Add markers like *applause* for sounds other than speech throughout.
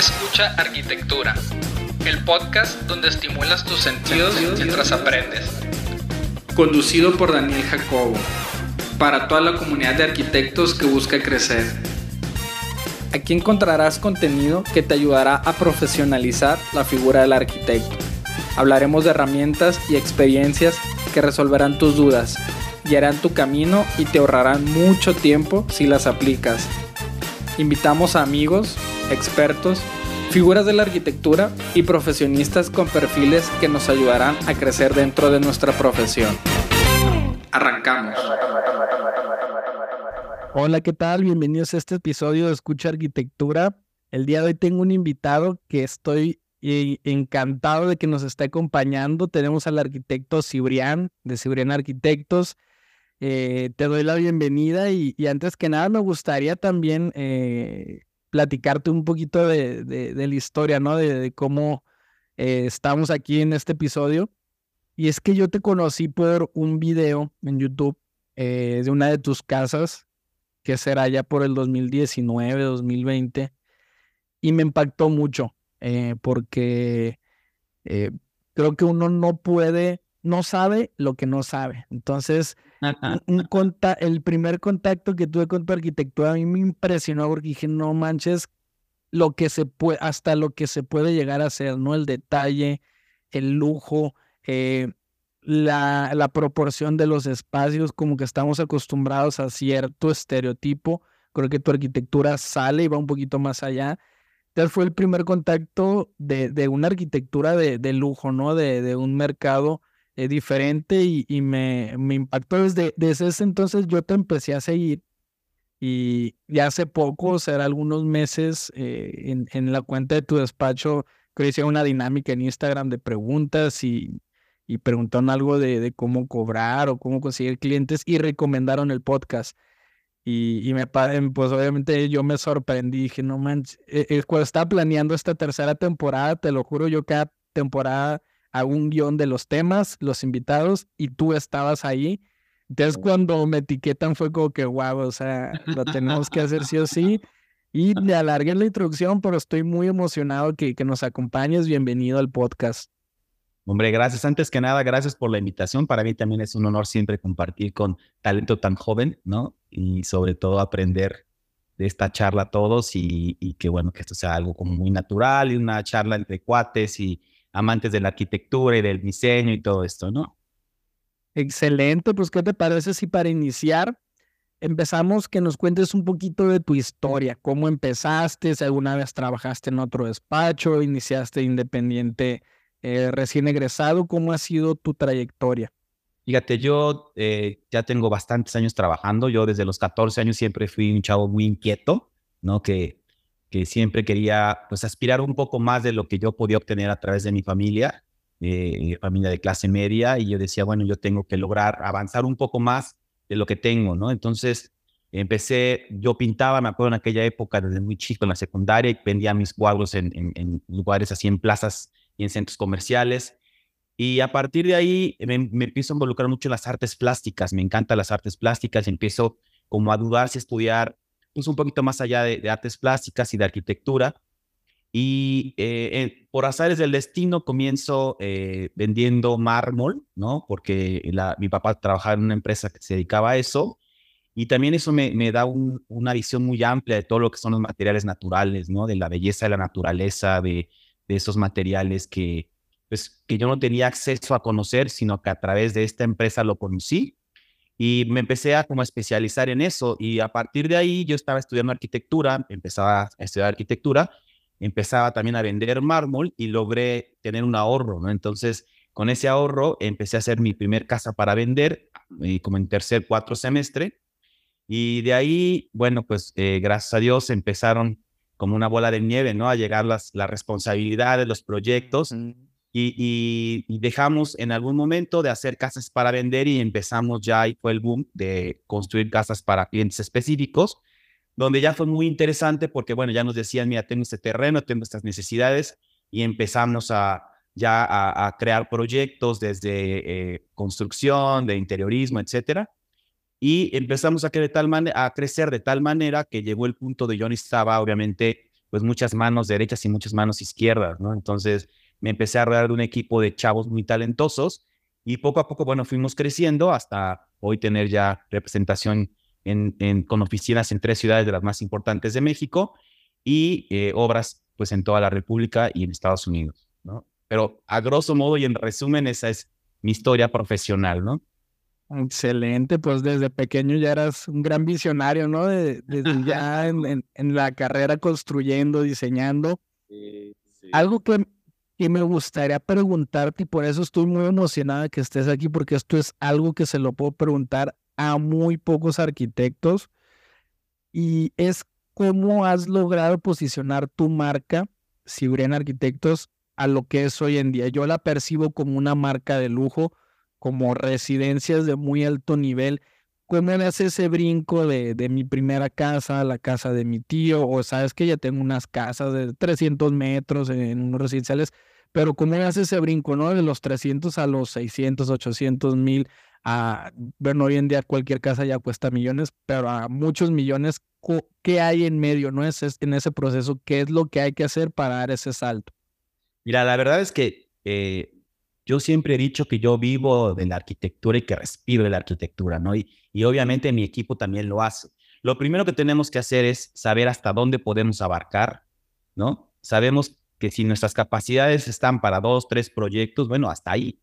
Escucha Arquitectura, el podcast donde estimulas tus sentidos mientras aprendes. Conducido por Daniel Jacobo, para toda la comunidad de arquitectos que busca crecer. Aquí encontrarás contenido que te ayudará a profesionalizar la figura del arquitecto. Hablaremos de herramientas y experiencias que resolverán tus dudas, guiarán tu camino y te ahorrarán mucho tiempo si las aplicas. Invitamos a amigos, expertos, figuras de la arquitectura y profesionistas con perfiles que nos ayudarán a crecer dentro de nuestra profesión. Arrancamos. Hola, ¿qué tal? Bienvenidos a este episodio de Escucha Arquitectura. El día de hoy tengo un invitado que estoy eh, encantado de que nos esté acompañando. Tenemos al arquitecto Cibrián de Cibrián Arquitectos. Eh, te doy la bienvenida y, antes que nada me gustaría también eh, platicarte un poquito de, la historia, ¿no? De, cómo eh, estamos aquí en este episodio. Y es que yo te conocí por un video en YouTube eh, de una de tus casas, que será ya por el 2019, 2020, y me impactó mucho, eh, porque creo que uno no puede, no sabe lo que no sabe. Entonces, el primer contacto que tuve con tu arquitectura a mí me impresionó porque dije, no manches, lo que se puede, hasta lo que se puede llegar a hacer, ¿no? El detalle, el lujo, eh, la, la proporción de los espacios, como que estamos acostumbrados a cierto estereotipo. Creo que tu arquitectura sale y va un poquito más allá. Entonces fue el primer contacto de, de una arquitectura de, de lujo, ¿no? De, de un mercado eh, diferente y, me, me, impactó desde, desde ese entonces yo te empecé a seguir y ya hace poco, o sea, algunos meses eh, en, en, la cuenta de tu despacho, hice una dinámica en Instagram de preguntas y, y preguntaron algo de, de, cómo cobrar o cómo conseguir clientes y recomendaron el podcast. Y, y me, pues obviamente yo me sorprendí, dije, no manches, eh, cuando estaba planeando esta tercera temporada, te lo juro, yo cada temporada a un guion de los temas, los invitados, y tú estabas ahí. Entonces cuando me etiquetan fue como que, wow, o sea, lo tenemos que hacer sí o sí. Y le alargué la introducción, pero estoy muy emocionado que, que nos acompañes. Bienvenido al podcast. Hombre, gracias. Antes que nada, gracias por la invitación. Para mí también es un honor siempre compartir con talento tan joven, ¿no? Y sobre todo aprender de esta charla a todos y, y que bueno, que esto sea algo como muy natural y una charla entre cuates y, amantes de la arquitectura y del diseño y todo esto, ¿no? Excelente, pues ¿qué te parece si para iniciar empezamos que nos cuentes un poquito de tu historia, cómo empezaste, si alguna vez trabajaste en otro despacho, iniciaste independiente eh, recién egresado, cómo ha sido tu trayectoria? Fíjate, yo eh, ya tengo bastantes años trabajando, yo desde los 14 años siempre fui un chavo muy inquieto, ¿no? Que que siempre quería pues aspirar un poco más de lo que yo podía obtener a través de mi familia, eh, familia de clase media, y yo decía, bueno, yo tengo que lograr avanzar un poco más de lo que tengo, ¿no? Entonces empecé, yo pintaba, me acuerdo en aquella época, desde muy chico en la secundaria, y vendía mis cuadros en, en, lugares así, en plazas y en centros comerciales. Y a partir de ahí me, me, empiezo a involucrar mucho en las artes plásticas, me encantan las artes plásticas, y empiezo como a dudar si estudiar un poquito más allá de, artes plásticas y de arquitectura. Y eh, por azares del destino comienzo eh, vendiendo mármol, ¿no? Porque mi papá trabajaba en una empresa que se dedicaba a eso. Y también eso me, me da una visión muy amplia de todo lo que son los materiales naturales, ¿no? De la belleza de la naturaleza, de, de esos materiales que, pues, que yo no tenía acceso a conocer, sino que a través de esta empresa lo conocí y me empecé a como especializar en eso y a partir de ahí yo estaba estudiando arquitectura, empezaba a estudiar arquitectura, empezaba también a vender mármol y logré tener un ahorro, ¿no? Entonces, con ese ahorro empecé a hacer mi primer casa para vender, eh, como en tercer, cuatro semestre. Y de ahí, bueno, pues eh, gracias a Dios empezaron como una bola de nieve, ¿no? A llegar las, las responsabilidades, los proyectos y, dejamos en algún momento de hacer casas para vender y empezamos ya, y fue el boom de construir casas para clientes específicos, donde ya fue muy interesante porque, bueno, ya nos decían, mira, tengo este terreno, tengo estas necesidades y empezamos a ya a, crear proyectos desde eh, construcción, de interiorismo, etcétera. Y empezamos a, tal a crecer de tal manera que llegó el punto de yo necesitaba, obviamente, pues muchas manos derechas y muchas manos izquierdas, ¿no? Entonces me empecé a rodear de un equipo de chavos muy talentosos y poco a poco, bueno, fuimos creciendo hasta hoy tener ya representación en, en, con oficinas en tres ciudades de las más importantes de México y eh, obras pues en toda la República y en Estados Unidos, ¿no? Pero a grosso modo y en resumen, esa es mi historia profesional, ¿no? Excelente, pues desde pequeño ya eras un gran visionario, ¿no? Desde ya en, en, la carrera construyendo, diseñando. Algo que, que, me gustaría preguntarte, y por eso estoy muy emocionada que estés aquí, porque esto es algo que se lo puedo preguntar a muy pocos arquitectos, y es cómo has logrado posicionar tu marca, Cibrian Arquitectos, a lo que es hoy en día. Yo la percibo como una marca de lujo como residencias de muy alto nivel. ¿Cómo me hace ese brinco de, de, mi primera casa la casa de mi tío? O sabes que ya tengo unas casas de 300 metros en unos residenciales, pero ¿cómo hace ese brinco, no? De los 300 a los 600, 800 mil. A, bueno, hoy en día cualquier casa ya cuesta millones, pero a muchos millones, ¿qué hay en medio, no? Es, en ese proceso, ¿qué es lo que hay que hacer para dar ese salto? Mira, la verdad es que eh, yo siempre he dicho que yo vivo de la arquitectura y que respiro de la arquitectura, ¿no? Y, y obviamente mi equipo también lo hace. Lo primero que tenemos que hacer es saber hasta dónde podemos abarcar, ¿no? Sabemos que si nuestras capacidades están para dos, tres proyectos, bueno, hasta ahí.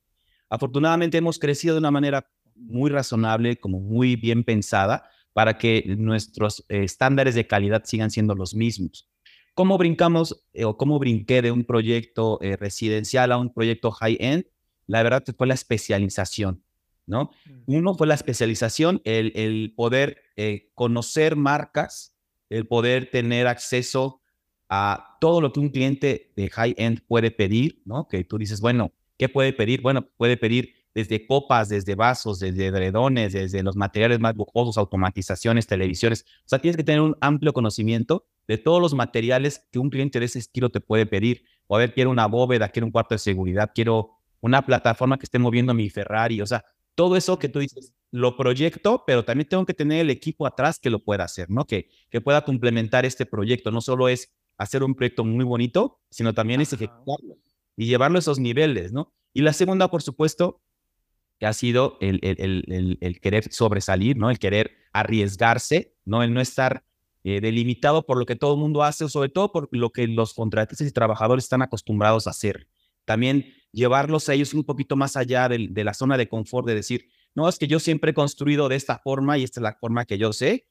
Afortunadamente hemos crecido de una manera muy razonable, como muy bien pensada, para que nuestros eh, estándares de calidad sigan siendo los mismos. ¿Cómo brincamos eh, o cómo brinqué de un proyecto eh, residencial a un proyecto high-end? la verdad fue la especialización, ¿no? Mm. Uno fue la especialización, el, el poder conocer marcas, el poder tener acceso a todo lo que un cliente de high-end puede pedir, ¿no? Que tú dices, bueno, ¿qué puede pedir? Bueno, puede pedir desde copas, desde vasos, desde edredones, desde los materiales más lujosos, automatizaciones, televisiones. O sea, tienes que tener un amplio conocimiento de todos los materiales que un cliente de ese estilo te puede pedir. O a ver, quiero una bóveda, quiero un cuarto de seguridad, quiero una plataforma que esté moviendo mi Ferrari, o sea, todo eso que tú dices, lo proyecto, pero también tengo que tener el equipo atrás que lo pueda hacer, ¿no? Que, que pueda complementar este proyecto. No solo es hacer un proyecto muy bonito, sino también es ejecutarlo y llevarlo a esos niveles, ¿no? Y la segunda, por supuesto, que ha sido el, el, el, el querer sobresalir, ¿no? El querer arriesgarse, ¿no? El no estar eh, delimitado por lo que todo el mundo hace, o sobre todo por lo que los contratistas y trabajadores están acostumbrados a hacer. También llevarlos a ellos un poquito más allá de, de, la zona de confort, de decir, no, es que yo siempre he construido de esta forma y esta es la forma que yo sé.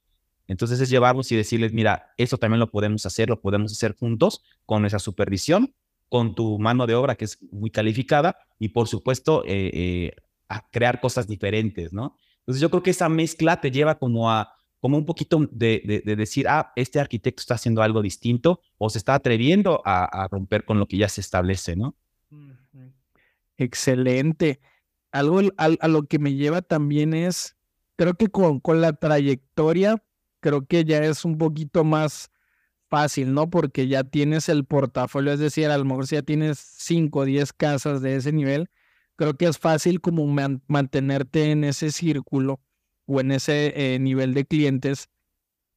Entonces es llevarlos y decirles, mira, eso también lo podemos hacer, lo podemos hacer juntos con nuestra supervisión, con tu mano de obra que es muy calificada y por supuesto eh, eh, a crear cosas diferentes, ¿no? Entonces yo creo que esa mezcla te lleva como a como un poquito de, de, decir, ah, este arquitecto está haciendo algo distinto o se está atreviendo a, a romper con lo que ya se establece, ¿no? Excelente. Algo a, lo que me lleva también es, creo que con, con la trayectoria, creo que ya es un poquito más fácil, ¿no? Porque ya tienes el portafolio, es decir, a lo mejor si ya tienes 5 o 10 casas de ese nivel, creo que es fácil como mantenerte en ese círculo o en ese eh, nivel de clientes.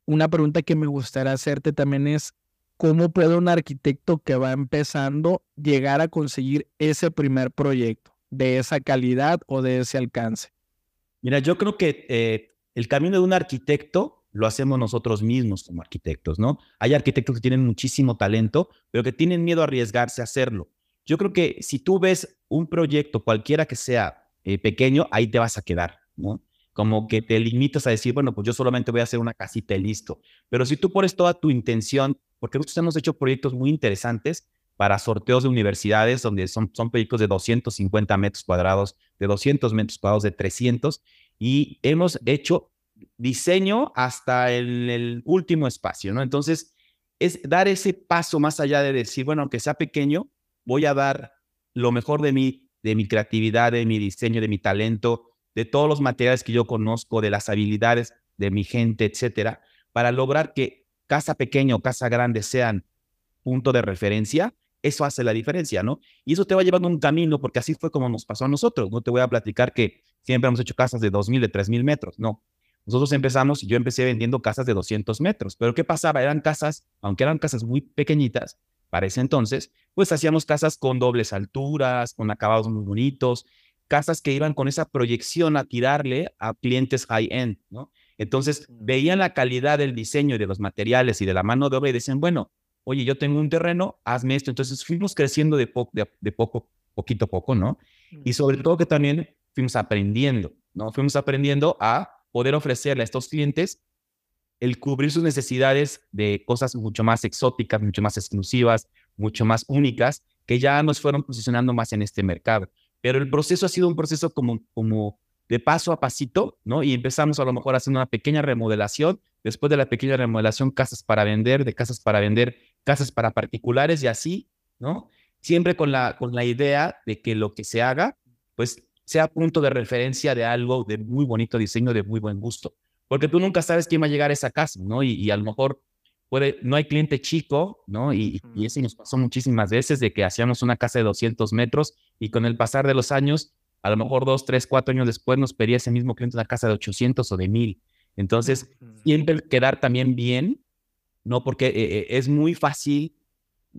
Una pregunta que me gustaría hacerte también es, ¿cómo puede un arquitecto que va empezando llegar a conseguir ese primer proyecto de esa calidad o de ese alcance? Mira, yo creo que eh, el camino de un arquitecto lo hacemos nosotros mismos como arquitectos, ¿no? Hay arquitectos que tienen muchísimo talento, pero que tienen miedo a arriesgarse a hacerlo. Yo creo que si tú ves un proyecto, cualquiera que sea eh, pequeño, ahí te vas a quedar, ¿no? como que te limitas a decir, bueno, pues yo solamente voy a hacer una casita y listo. Pero si tú pones toda tu intención, porque nosotros hemos hecho proyectos muy interesantes para sorteos de universidades, donde son, son proyectos de 250 metros cuadrados, de 200 metros cuadrados, de 300, y hemos hecho diseño hasta el, último espacio, ¿no? Entonces, es dar ese paso más allá de decir, bueno, aunque sea pequeño, voy a dar lo mejor de mí, de mi creatividad, de mi diseño, de mi talento, de todos los materiales que yo conozco, de las habilidades de mi gente, etcétera, para lograr que casa pequeña o casa grande sean punto de referencia, eso hace la diferencia, ¿no? Y eso te va llevando un camino, porque así fue como nos pasó a nosotros. No te voy a platicar que siempre hemos hecho casas de 2.000, de 3.000 metros, no. Nosotros empezamos, yo empecé vendiendo casas de 200 metros, pero ¿qué pasaba? Eran casas, aunque eran casas muy pequeñitas, para ese entonces, pues hacíamos casas con dobles alturas, con acabados muy bonitos, casas que iban con esa proyección a tirarle a clientes high-end, ¿no? Entonces, veían la calidad del diseño y de los materiales y de la mano de obra y decían, bueno, oye, yo tengo un terreno, hazme esto. Entonces, fuimos creciendo de, de, poco, poquito a poco, ¿no? Y sobre todo que también fuimos aprendiendo, ¿no? Fuimos aprendiendo a poder ofrecerle a estos clientes el cubrir sus necesidades de cosas mucho más exóticas, mucho más exclusivas, mucho más únicas, que ya nos fueron posicionando más en este mercado. Pero el proceso ha sido un proceso como, como de paso a pasito, ¿no? Y empezamos a lo mejor haciendo una pequeña remodelación, después de la pequeña remodelación, casas para vender, de casas para vender, casas para particulares y así, ¿no? Siempre con la, con la idea de que lo que se haga, pues sea punto de referencia de algo de muy bonito diseño, de muy buen gusto. Porque tú nunca sabes quién va a llegar a esa casa, ¿no? Y, y a lo mejor puede, no hay cliente chico, ¿no? Y, y eso nos pasó muchísimas veces de que hacíamos una casa de 200 metros y con el pasar de los años, a lo mejor dos, tres, cuatro años después nos pedía ese mismo cliente una casa de 800 o de 1000. Entonces, siempre quedar también bien, ¿no? Porque eh, eh, es muy fácil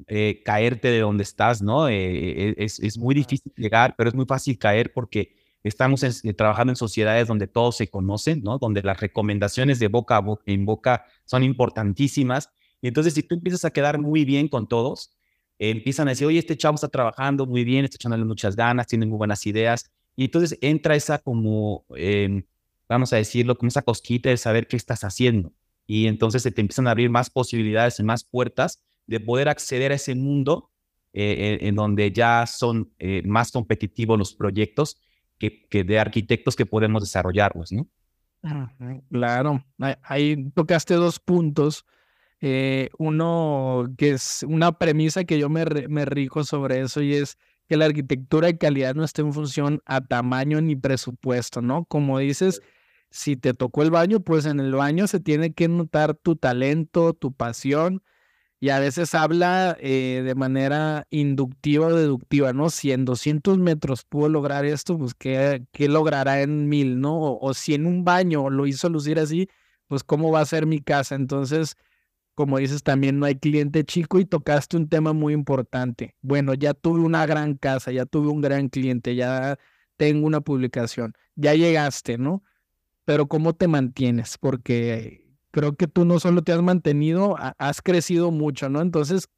eh, caerte de donde estás, ¿no? es, es, muy difícil llegar, pero es muy fácil caer porque estamos trabajando en sociedades donde todos se conocen, ¿no? Donde las recomendaciones de boca a boca, en boca son importantísimas. Y entonces, si tú empiezas a quedar muy bien con todos, empiezan a decir, oye, este chavo está trabajando muy bien, está echándole muchas ganas, tiene muy buenas ideas. Y entonces entra esa como, em, vamos a decirlo, como esa cosquita de saber qué estás haciendo. Y entonces se te empiezan a abrir más posibilidades y más puertas de poder acceder a ese mundo eh, en donde ya son eh, más competitivos los proyectos que, de arquitectos que podemos desarrollarlos, ¿no? Claro, ahí tocaste dos puntos. Eh, uno que es una premisa que yo me, me rijo sobre eso y es que la arquitectura de calidad no esté en función a tamaño ni presupuesto, ¿no? Como dices, si te tocó el baño, pues en el baño se tiene que notar tu talento, tu pasión y a veces habla eh, de manera inductiva o deductiva, ¿no? Si en 200 metros pudo lograr esto, pues ¿qué, qué logrará en 1000, ¿no? O, si en un baño lo hizo lucir así, pues ¿cómo va a ser mi casa? Entonces, como dices, también no hay cliente chico y tocaste un tema muy importante. Bueno, ya tuve una gran casa, ya tuve un gran cliente, ya tengo una publicación, ya llegaste, ¿no? Pero ¿cómo te mantienes? Porque creo que tú no solo te has mantenido, has crecido mucho, ¿no? Entonces,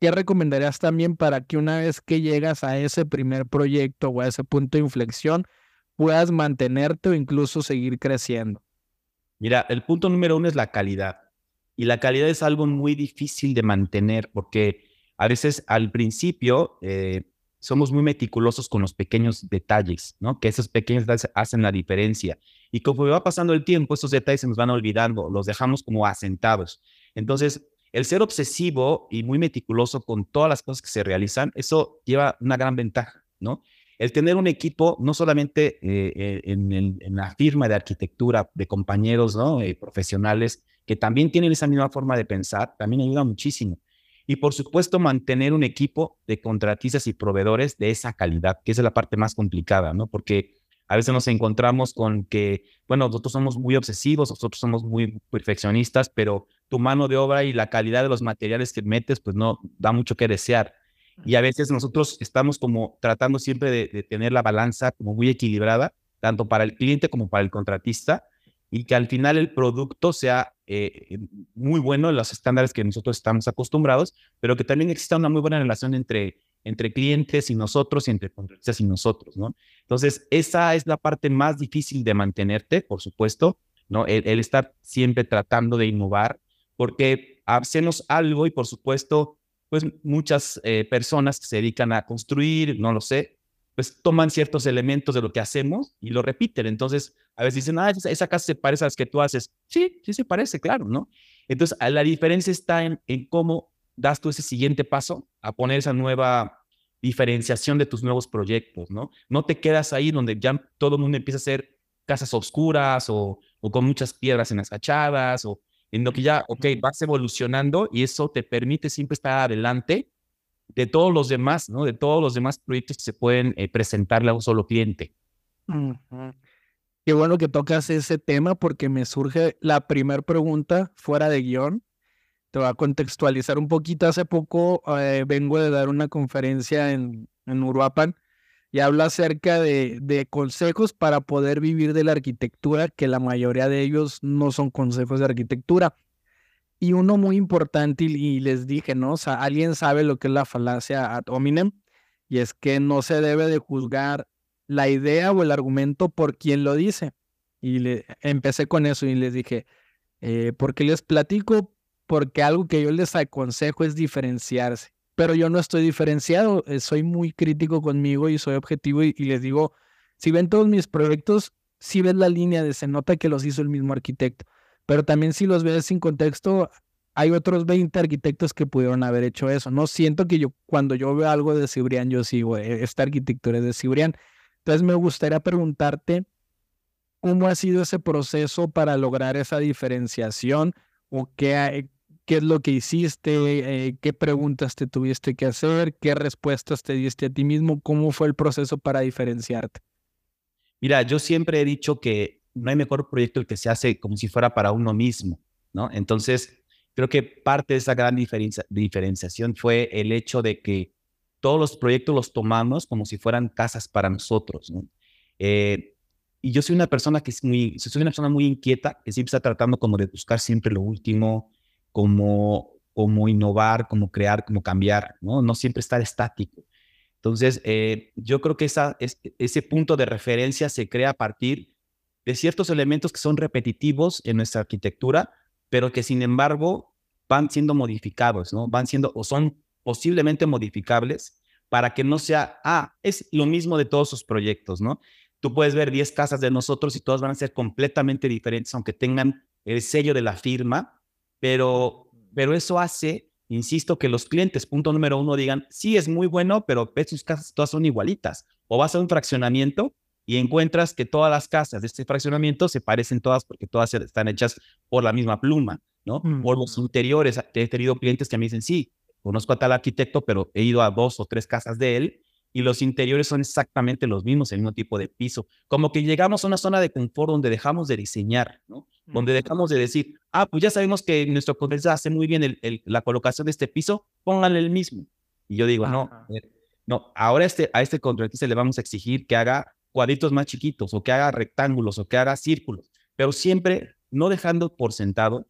¿qué recomendarías también para que una vez que llegas a ese primer proyecto o a ese punto de inflexión, puedas mantenerte o incluso seguir creciendo? Mira, el punto número uno es la calidad. Y la calidad es algo muy difícil de mantener porque a veces al principio eh, somos muy meticulosos con los pequeños detalles, ¿no? Que esos pequeños detalles hacen la diferencia. Y como va pasando el tiempo, esos detalles se nos van olvidando, los dejamos como asentados. Entonces, el ser obsesivo y muy meticuloso con todas las cosas que se realizan, eso lleva una gran ventaja, ¿no? El tener un equipo, no solamente eh, eh, en, la firma de arquitectura de compañeros, ¿no? Eh, profesionales, que también tienen esa misma forma de pensar, también ayuda muchísimo. Y por supuesto, mantener un equipo de contratistas y proveedores de esa calidad, que es la parte más complicada, ¿no? Porque a veces nos encontramos con que, bueno, nosotros somos muy obsesivos, nosotros somos muy perfeccionistas, pero tu mano de obra y la calidad de los materiales que metes, pues no da mucho que desear. Y a veces nosotros estamos como tratando siempre de, de tener la balanza como muy equilibrada, tanto para el cliente como para el contratista, y que al final el producto sea eh, muy bueno en los estándares que nosotros estamos acostumbrados, pero que también exista una muy buena relación entre, entre clientes y nosotros y entre contratistas y nosotros, ¿no? Entonces, esa es la parte más difícil de mantenerte, por supuesto, ¿no? El, estar siempre tratando de innovar, porque hacemos algo y, por supuesto, pues muchas eh, personas que se dedican a construir, no lo sé, pues toman ciertos elementos de lo que hacemos y lo repiten. Entonces, a veces dicen, ah, esa, casa se parece a las que tú haces. Sí, sí se parece, claro, ¿no? Entonces, la diferencia está en, en cómo das tú ese siguiente paso a poner esa nueva diferenciación de tus nuevos proyectos, ¿no? No te quedas ahí donde ya todo el mundo empieza a hacer casas oscuras o, o con muchas piedras en las fachadas o en lo que ya, ok, vas evolucionando y eso te permite siempre estar adelante de todos los demás, ¿no? De todos los demás proyectos que se pueden eh, presentarle a un solo cliente. Qué bueno que tocas ese tema porque me surge la primera pregunta fuera de guion. Te voy a contextualizar un poquito. Hace poco eh, vengo de dar una conferencia en, en Uruapan y habla acerca de, de, consejos para poder vivir de la arquitectura, que la mayoría de ellos no son consejos de arquitectura. Y uno muy importante, y, les dije, ¿no? O sea, alguien sabe lo que es la falacia ad hominem, y es que no se debe de juzgar la idea o el argumento por quien lo dice. Y le, empecé con eso y les dije, eh, porque les platico, porque algo que yo les aconsejo es diferenciarse. Pero yo no estoy diferenciado, eh, soy muy crítico conmigo y soy objetivo y, les digo, si ven todos mis proyectos, si ves la línea de se nota que los hizo el mismo arquitecto. Pero también si los ves sin contexto, hay otros 20 arquitectos que pudieron haber hecho eso. No siento que yo, cuando yo veo algo de Cibrián, yo sigo, eh, esta arquitectura es de Cibrián. Entonces me gustaría preguntarte cómo ha sido ese proceso para lograr esa diferenciación o qué, qué es lo que hiciste, eh, qué preguntas te tuviste que hacer, qué respuestas te diste a ti mismo, cómo fue el proceso para diferenciarte. Mira, yo siempre he dicho que no hay mejor proyecto el que se hace como si fuera para uno mismo, ¿no? Entonces, creo que parte de esa gran diferenciación fue el hecho de que todos los proyectos los tomamos como si fueran casas para nosotros. Eh, y yo soy una persona que es muy, soy una persona muy inquieta, que siempre está tratando como de buscar siempre lo último, como, como innovar, como crear, como cambiar, ¿no? No siempre estar estático. Entonces, eh, yo creo que ese punto de referencia se crea a partir de ciertos elementos que son repetitivos en nuestra arquitectura, pero que sin embargo van siendo modificados, ¿no? Van siendo o son posiblemente modificables para que no sea, ah, es lo mismo de todos sus proyectos, ¿no? Tú puedes ver 10 casas de nosotros y todas van a ser completamente diferentes, aunque tengan el sello de la firma, pero, pero eso hace, insisto, que los clientes, punto número uno, digan, sí, es muy bueno, pero ves sus casas todas son igualitas. O vas a un fraccionamiento y encuentras que todas las casas de este fraccionamiento se parecen todas porque todas están hechas por la misma pluma, ¿no? Por los interiores, he tenido clientes que me dicen, sí, conozco a tal arquitecto, pero he ido a dos o tres casas de él y los interiores son exactamente los mismos, el mismo tipo de piso. Como que llegamos a una zona de confort donde dejamos de diseñar, ¿no? Donde dejamos de decir, ah, pues ya sabemos que nuestro contratista hace muy bien el, la colocación de este piso, pónganle el mismo. Y yo digo, no, no, ahora este, a este contratista le vamos a exigir que haga cuadritos más chiquitos o que haga rectángulos o que haga círculos, pero siempre no dejando por sentado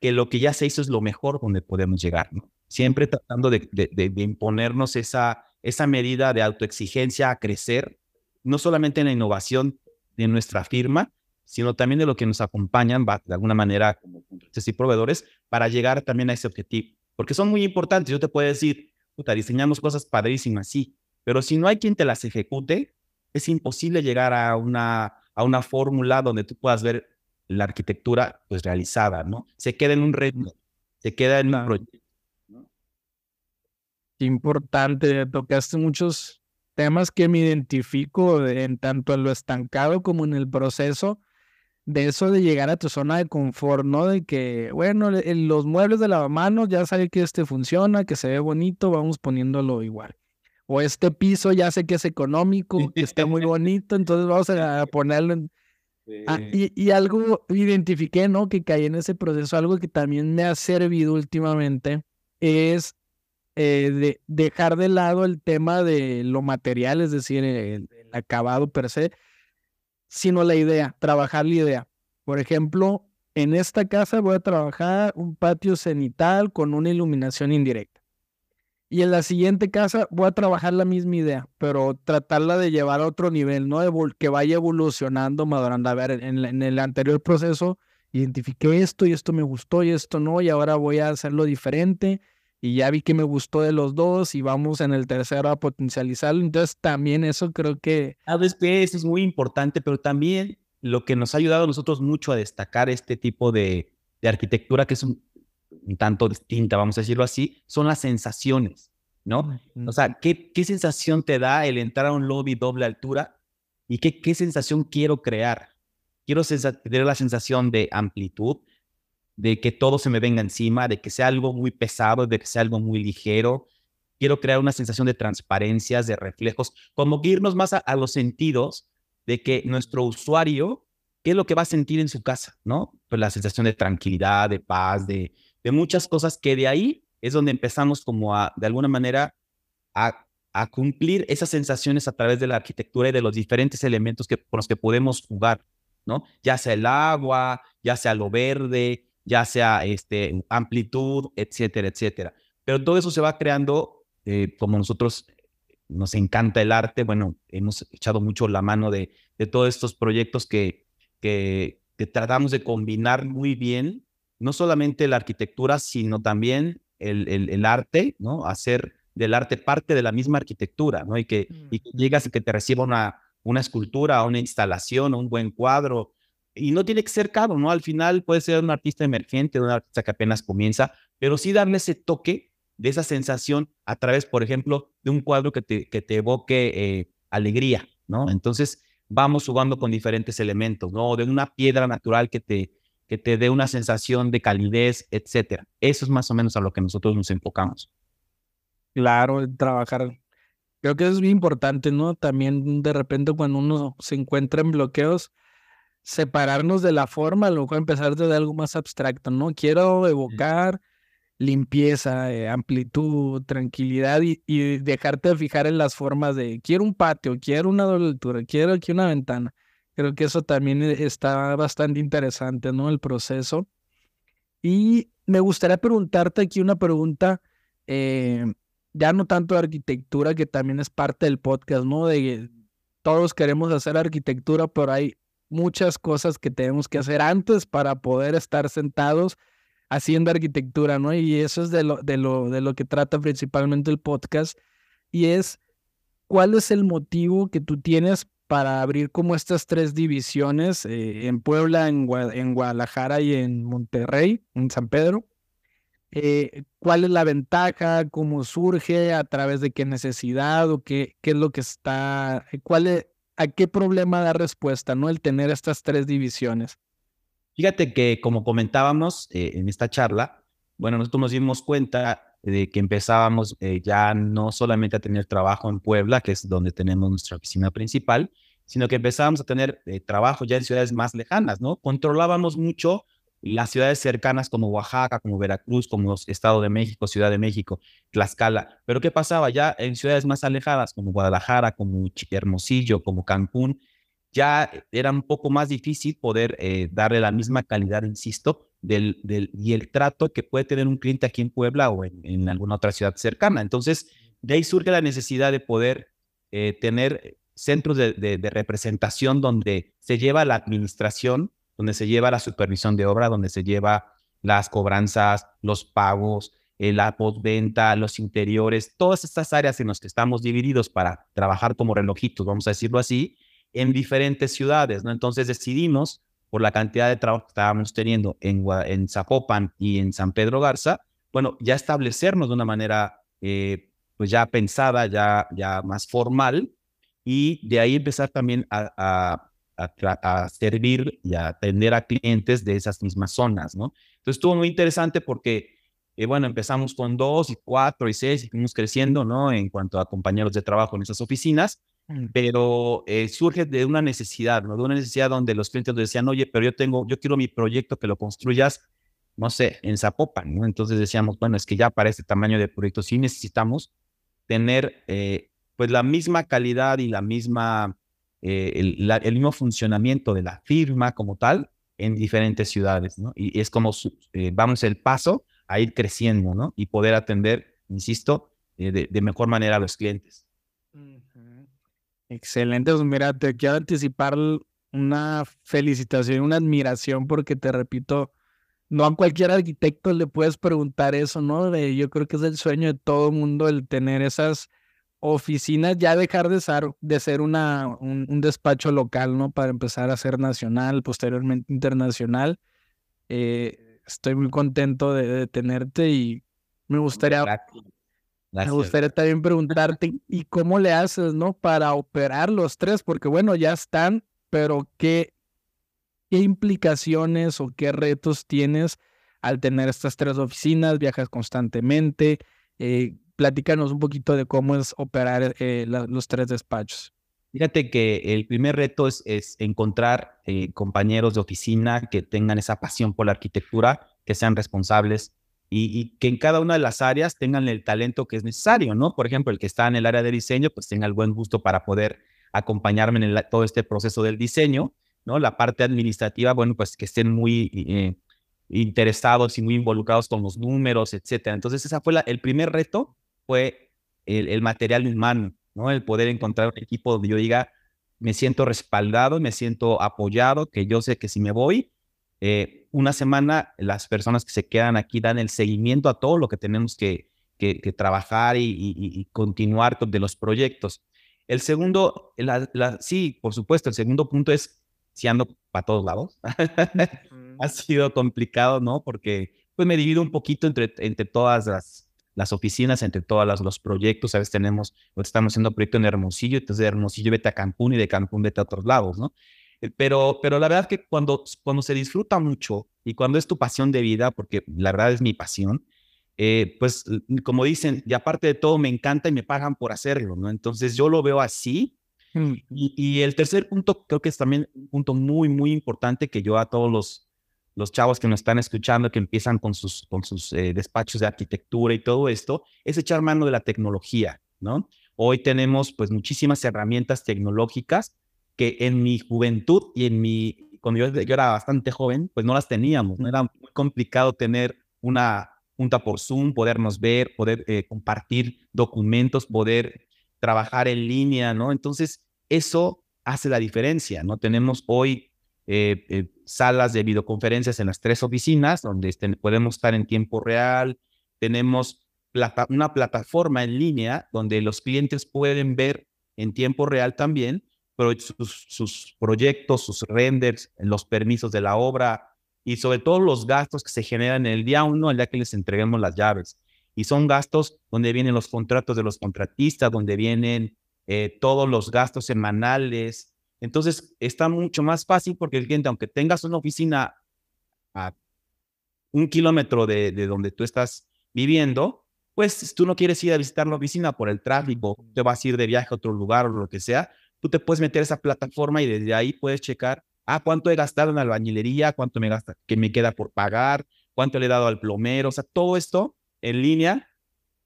que lo que ya se hizo es lo mejor donde podemos llegar, siempre tratando de, imponernos esa, esa medida de autoexigencia a crecer, no solamente en la innovación de nuestra firma, sino también de lo que nos acompañan de alguna manera como contratistas y proveedores para llegar también a ese objetivo. Porque son muy importantes. Yo te puedo decir, puta, diseñamos cosas padrísimas, sí, pero si no hay quien te las ejecute, es imposible llegar a una, a una fórmula donde tú puedas ver la arquitectura pues realizada, ¿no? Se queda en un reto, se queda en un proyecto importante, tocaste muchos temas que me identifico en tanto en lo estancado como en el proceso de eso de llegar a tu zona de confort, ¿no? De que, bueno, los muebles de la mano ya sabe que este funciona, que se ve bonito, vamos poniéndolo igual. O este piso ya sé que es económico, que está muy *laughs* bonito, entonces vamos a ponerlo en... Ah, y, y, algo identifiqué, ¿no? Que caí en ese proceso, algo que también me ha servido últimamente, es eh, de dejar de lado el tema de lo material, es decir, el, acabado per se, sino la idea, trabajar la idea. Por ejemplo, en esta casa voy a trabajar un patio cenital con una iluminación indirecta. Y en la siguiente casa voy a trabajar la misma idea, pero tratarla de llevar a otro nivel, ¿no? que vaya evolucionando, madurando. A ver, en, el anterior proceso identifiqué esto y esto me gustó y esto no, y ahora voy a hacerlo diferente y ya vi que me gustó de los dos y vamos en el tercero a potencializarlo. Entonces también eso creo que... Eso es muy importante, pero también lo que nos ha ayudado a nosotros mucho a destacar este tipo de, de arquitectura que es un, tanto distinta, vamos a decirlo así, son las sensaciones, ¿no? O sea, ¿qué, ¿qué sensación te da el entrar a un lobby doble altura y qué, qué sensación quiero crear? Quiero tener la sensación de amplitud, de que todo se me venga encima, de que sea algo muy pesado, de que sea algo muy ligero. Quiero crear una sensación de transparencias, de reflejos, como que irnos más a, los sentidos de que nuestro usuario ¿qué es lo que va a sentir en su casa? ¿No? Pues la sensación de tranquilidad, de paz, de, de muchas cosas que de ahí es donde empezamos como a, de alguna manera, a, a cumplir esas sensaciones a través de la arquitectura y de los diferentes elementos que, con los que podemos jugar, ¿no? Ya sea el agua, ya sea lo verde, ya sea este, amplitud, etcétera, etcétera. Pero todo eso se va creando, eh, como nosotros nos encanta el arte, bueno, hemos echado mucho la mano de, de todos estos proyectos que, que, que tratamos de combinar muy bien, no solamente la arquitectura, sino también el, el, arte, ¿no? Hacer del arte parte de la misma arquitectura, ¿no? Y que, y que llegas y que te reciba una, una escultura, una instalación, un buen cuadro. Y no tiene que ser caro, ¿no? Al final puede ser un artista emergente, un artista que apenas comienza, pero sí darle ese toque de esa sensación a través, por ejemplo, de un cuadro que te, que te evoque eh, alegría, ¿no? Entonces vamos jugando con diferentes elementos, ¿no? De una piedra natural que te, que te dé una sensación de calidez, etcétera. Eso es más o menos a lo que nosotros nos enfocamos. Claro, trabajar. Creo que eso es muy importante, ¿no? También de repente cuando uno se encuentra en bloqueos, separarnos de la forma, luego empezar de algo más abstracto, ¿no? Quiero evocar limpieza, eh, amplitud, tranquilidad y, y, dejarte fijar en las formas de quiero un patio, quiero una doble altura, quiero aquí una ventana. Creo que eso también e, está bastante interesante, ¿no? El proceso. Y me gustaría preguntarte aquí una pregunta, eh, ya no tanto de arquitectura, que también es parte del podcast, ¿no? De todos queremos hacer arquitectura, pero hay muchas cosas que tenemos que hacer antes para poder estar sentados haciendo arquitectura, ¿no? Y eso es de lo, de lo, de lo que trata principalmente el podcast. Y es, ¿cuál es el motivo que tú tienes para abrir como estas tres divisiones eh, en Puebla, en, Guadalajara y en Monterrey, en San Pedro? Eh, ¿Cuál es la ventaja? ¿Cómo surge? ¿A través de qué necesidad? ¿O qué, qué es lo que está? ¿Cuál es, ¿A qué problema da respuesta, no? El tener estas tres divisiones. Fíjate que, como comentábamos eh, en esta charla, bueno, nosotros nos dimos cuenta de que empezábamos eh, ya no solamente a tener trabajo en Puebla, que es donde tenemos nuestra oficina principal, sino que empezábamos a tener eh, trabajo ya en ciudades más lejanas, ¿no? Controlábamos mucho las ciudades cercanas como Oaxaca, como Veracruz, como Estado de México, Ciudad de México, Tlaxcala. Pero ¿qué pasaba? Ya en ciudades más alejadas como Guadalajara, como Hermosillo, como Cancún, ya era un poco más difícil poder eh, darle la misma calidad, insisto, del, y el trato que puede tener un cliente aquí en Puebla o en, alguna otra ciudad cercana. Entonces, de ahí surge la necesidad de poder eh, tener centros de, de, representación donde se lleva la administración, donde se lleva la supervisión de obra, donde se lleva las cobranzas, los pagos, eh, la postventa, los interiores, todas estas áreas en las que estamos divididos para trabajar como relojitos, vamos a decirlo así, en diferentes ciudades, ¿no? Entonces decidimos, por la cantidad de trabajo que estábamos teniendo en, en Zapopan y en San Pedro Garza, bueno, ya establecernos de una manera, eh, pues ya pensada, ya, ya más formal, y de ahí empezar también a, servir y a atender a clientes de esas mismas zonas, ¿no? Entonces estuvo muy interesante porque, eh, bueno, empezamos con dos y cuatro y seis y fuimos creciendo, ¿no? En cuanto a compañeros de trabajo en esas oficinas. Pero eh, surge de una necesidad, ¿no? De una necesidad donde los clientes decían, oye, pero yo tengo, yo quiero mi proyecto que lo construyas, no sé, en Zapopan, ¿no? Entonces decíamos, bueno, es que ya para este tamaño de proyecto sí necesitamos tener, eh, pues, la misma calidad y la misma, eh, el, el, mismo funcionamiento de la firma como tal en diferentes ciudades, ¿no? Y, es como, vamos el paso a ir creciendo, ¿no? Y poder atender, insisto, de, de mejor manera a los clientes. Excelente, pues mira, te quiero anticipar una felicitación, una admiración, porque te repito, no a cualquier arquitecto le puedes preguntar eso, ¿no? yo creo que es el sueño de todo mundo el tener esas oficinas, ya dejar de ser, de ser una, un, despacho local, ¿no? Para empezar a ser nacional, posteriormente internacional. Eh, estoy muy contento de, tenerte y me gustaría... Me gustaría también preguntarte, ¿y cómo le haces, no? Para operar los tres, porque bueno, ya están, pero ¿qué, qué implicaciones o qué retos tienes al tener estas tres oficinas? ¿Viajas constantemente? Eh, platícanos un poquito de cómo es operar eh, los tres despachos. Fíjate que el primer reto es, es encontrar eh, compañeros de oficina que tengan esa pasión por la arquitectura, que sean responsables y, que en cada una de las áreas tengan el talento que es necesario, ¿no? Por ejemplo, el que está en el área de diseño, pues tenga el buen gusto para poder acompañarme en todo este proceso del diseño, ¿no? La parte administrativa, bueno, pues que estén muy eh, interesados y muy involucrados con los números, etcétera. Entonces, ese fue el primer reto, fue el, el material humano, ¿no? El poder encontrar un equipo donde yo diga, me siento respaldado, me siento apoyado, que yo sé que si me voy, eh, una semana las personas que se quedan aquí dan el seguimiento a todo lo que tenemos que, que, trabajar y, continuar de los proyectos. El segundo, sí, por supuesto, el segundo punto es si ando para todos lados. *laughs* ha sido complicado, ¿no? Porque pues me divido un poquito entre, entre todas las, las oficinas, entre todos los proyectos. A veces tenemos, estamos haciendo un proyecto en Hermosillo, entonces de Hermosillo vete a Cancún y de Cancún vete a otros lados, ¿no? Eh, pero, pero la verdad es que cuando, cuando se disfruta mucho y cuando es tu pasión de vida, porque la verdad es mi pasión, eh, pues como dicen, y aparte de todo me encanta y me pagan por hacerlo, ¿no? Entonces yo lo veo así. Mm. Y, y, el tercer punto creo que es también un punto muy, muy importante que yo a todos los, los chavos que nos están escuchando, que empiezan con sus, con sus eh, despachos de arquitectura y todo esto, es echar mano de la tecnología, ¿no? Hoy tenemos pues muchísimas herramientas tecnológicas que en mi juventud y en mi, cuando yo, era bastante joven, pues no las teníamos, ¿no? Era muy complicado tener una junta por Zoom, podernos ver, poder eh, compartir documentos, poder trabajar en línea, ¿no? Entonces, eso hace la diferencia, ¿no? Tenemos hoy eh, eh, salas de videoconferencias en las tres oficinas, donde este, podemos estar en tiempo real, tenemos una plataforma en línea donde los clientes pueden ver en tiempo real también sus, proyectos, sus renders, los permisos de la obra y sobre todo los gastos que se generan en el día uno, el día que les entreguemos las llaves. Y son gastos donde vienen los contratos de los contratistas, donde vienen eh, todos los gastos semanales. Entonces está mucho más fácil porque el cliente, aunque tengas una oficina a un kilómetro de donde tú estás viviendo, pues tú no quieres ir a visitar la oficina por el tráfico, te vas a ir de viaje a otro lugar o lo que sea, tú te puedes meter a esa plataforma y desde ahí puedes checar, ah, cuánto he gastado en albañilería, cuánto me gasta, qué me queda por pagar, cuánto le he dado al plomero, o sea, todo esto en línea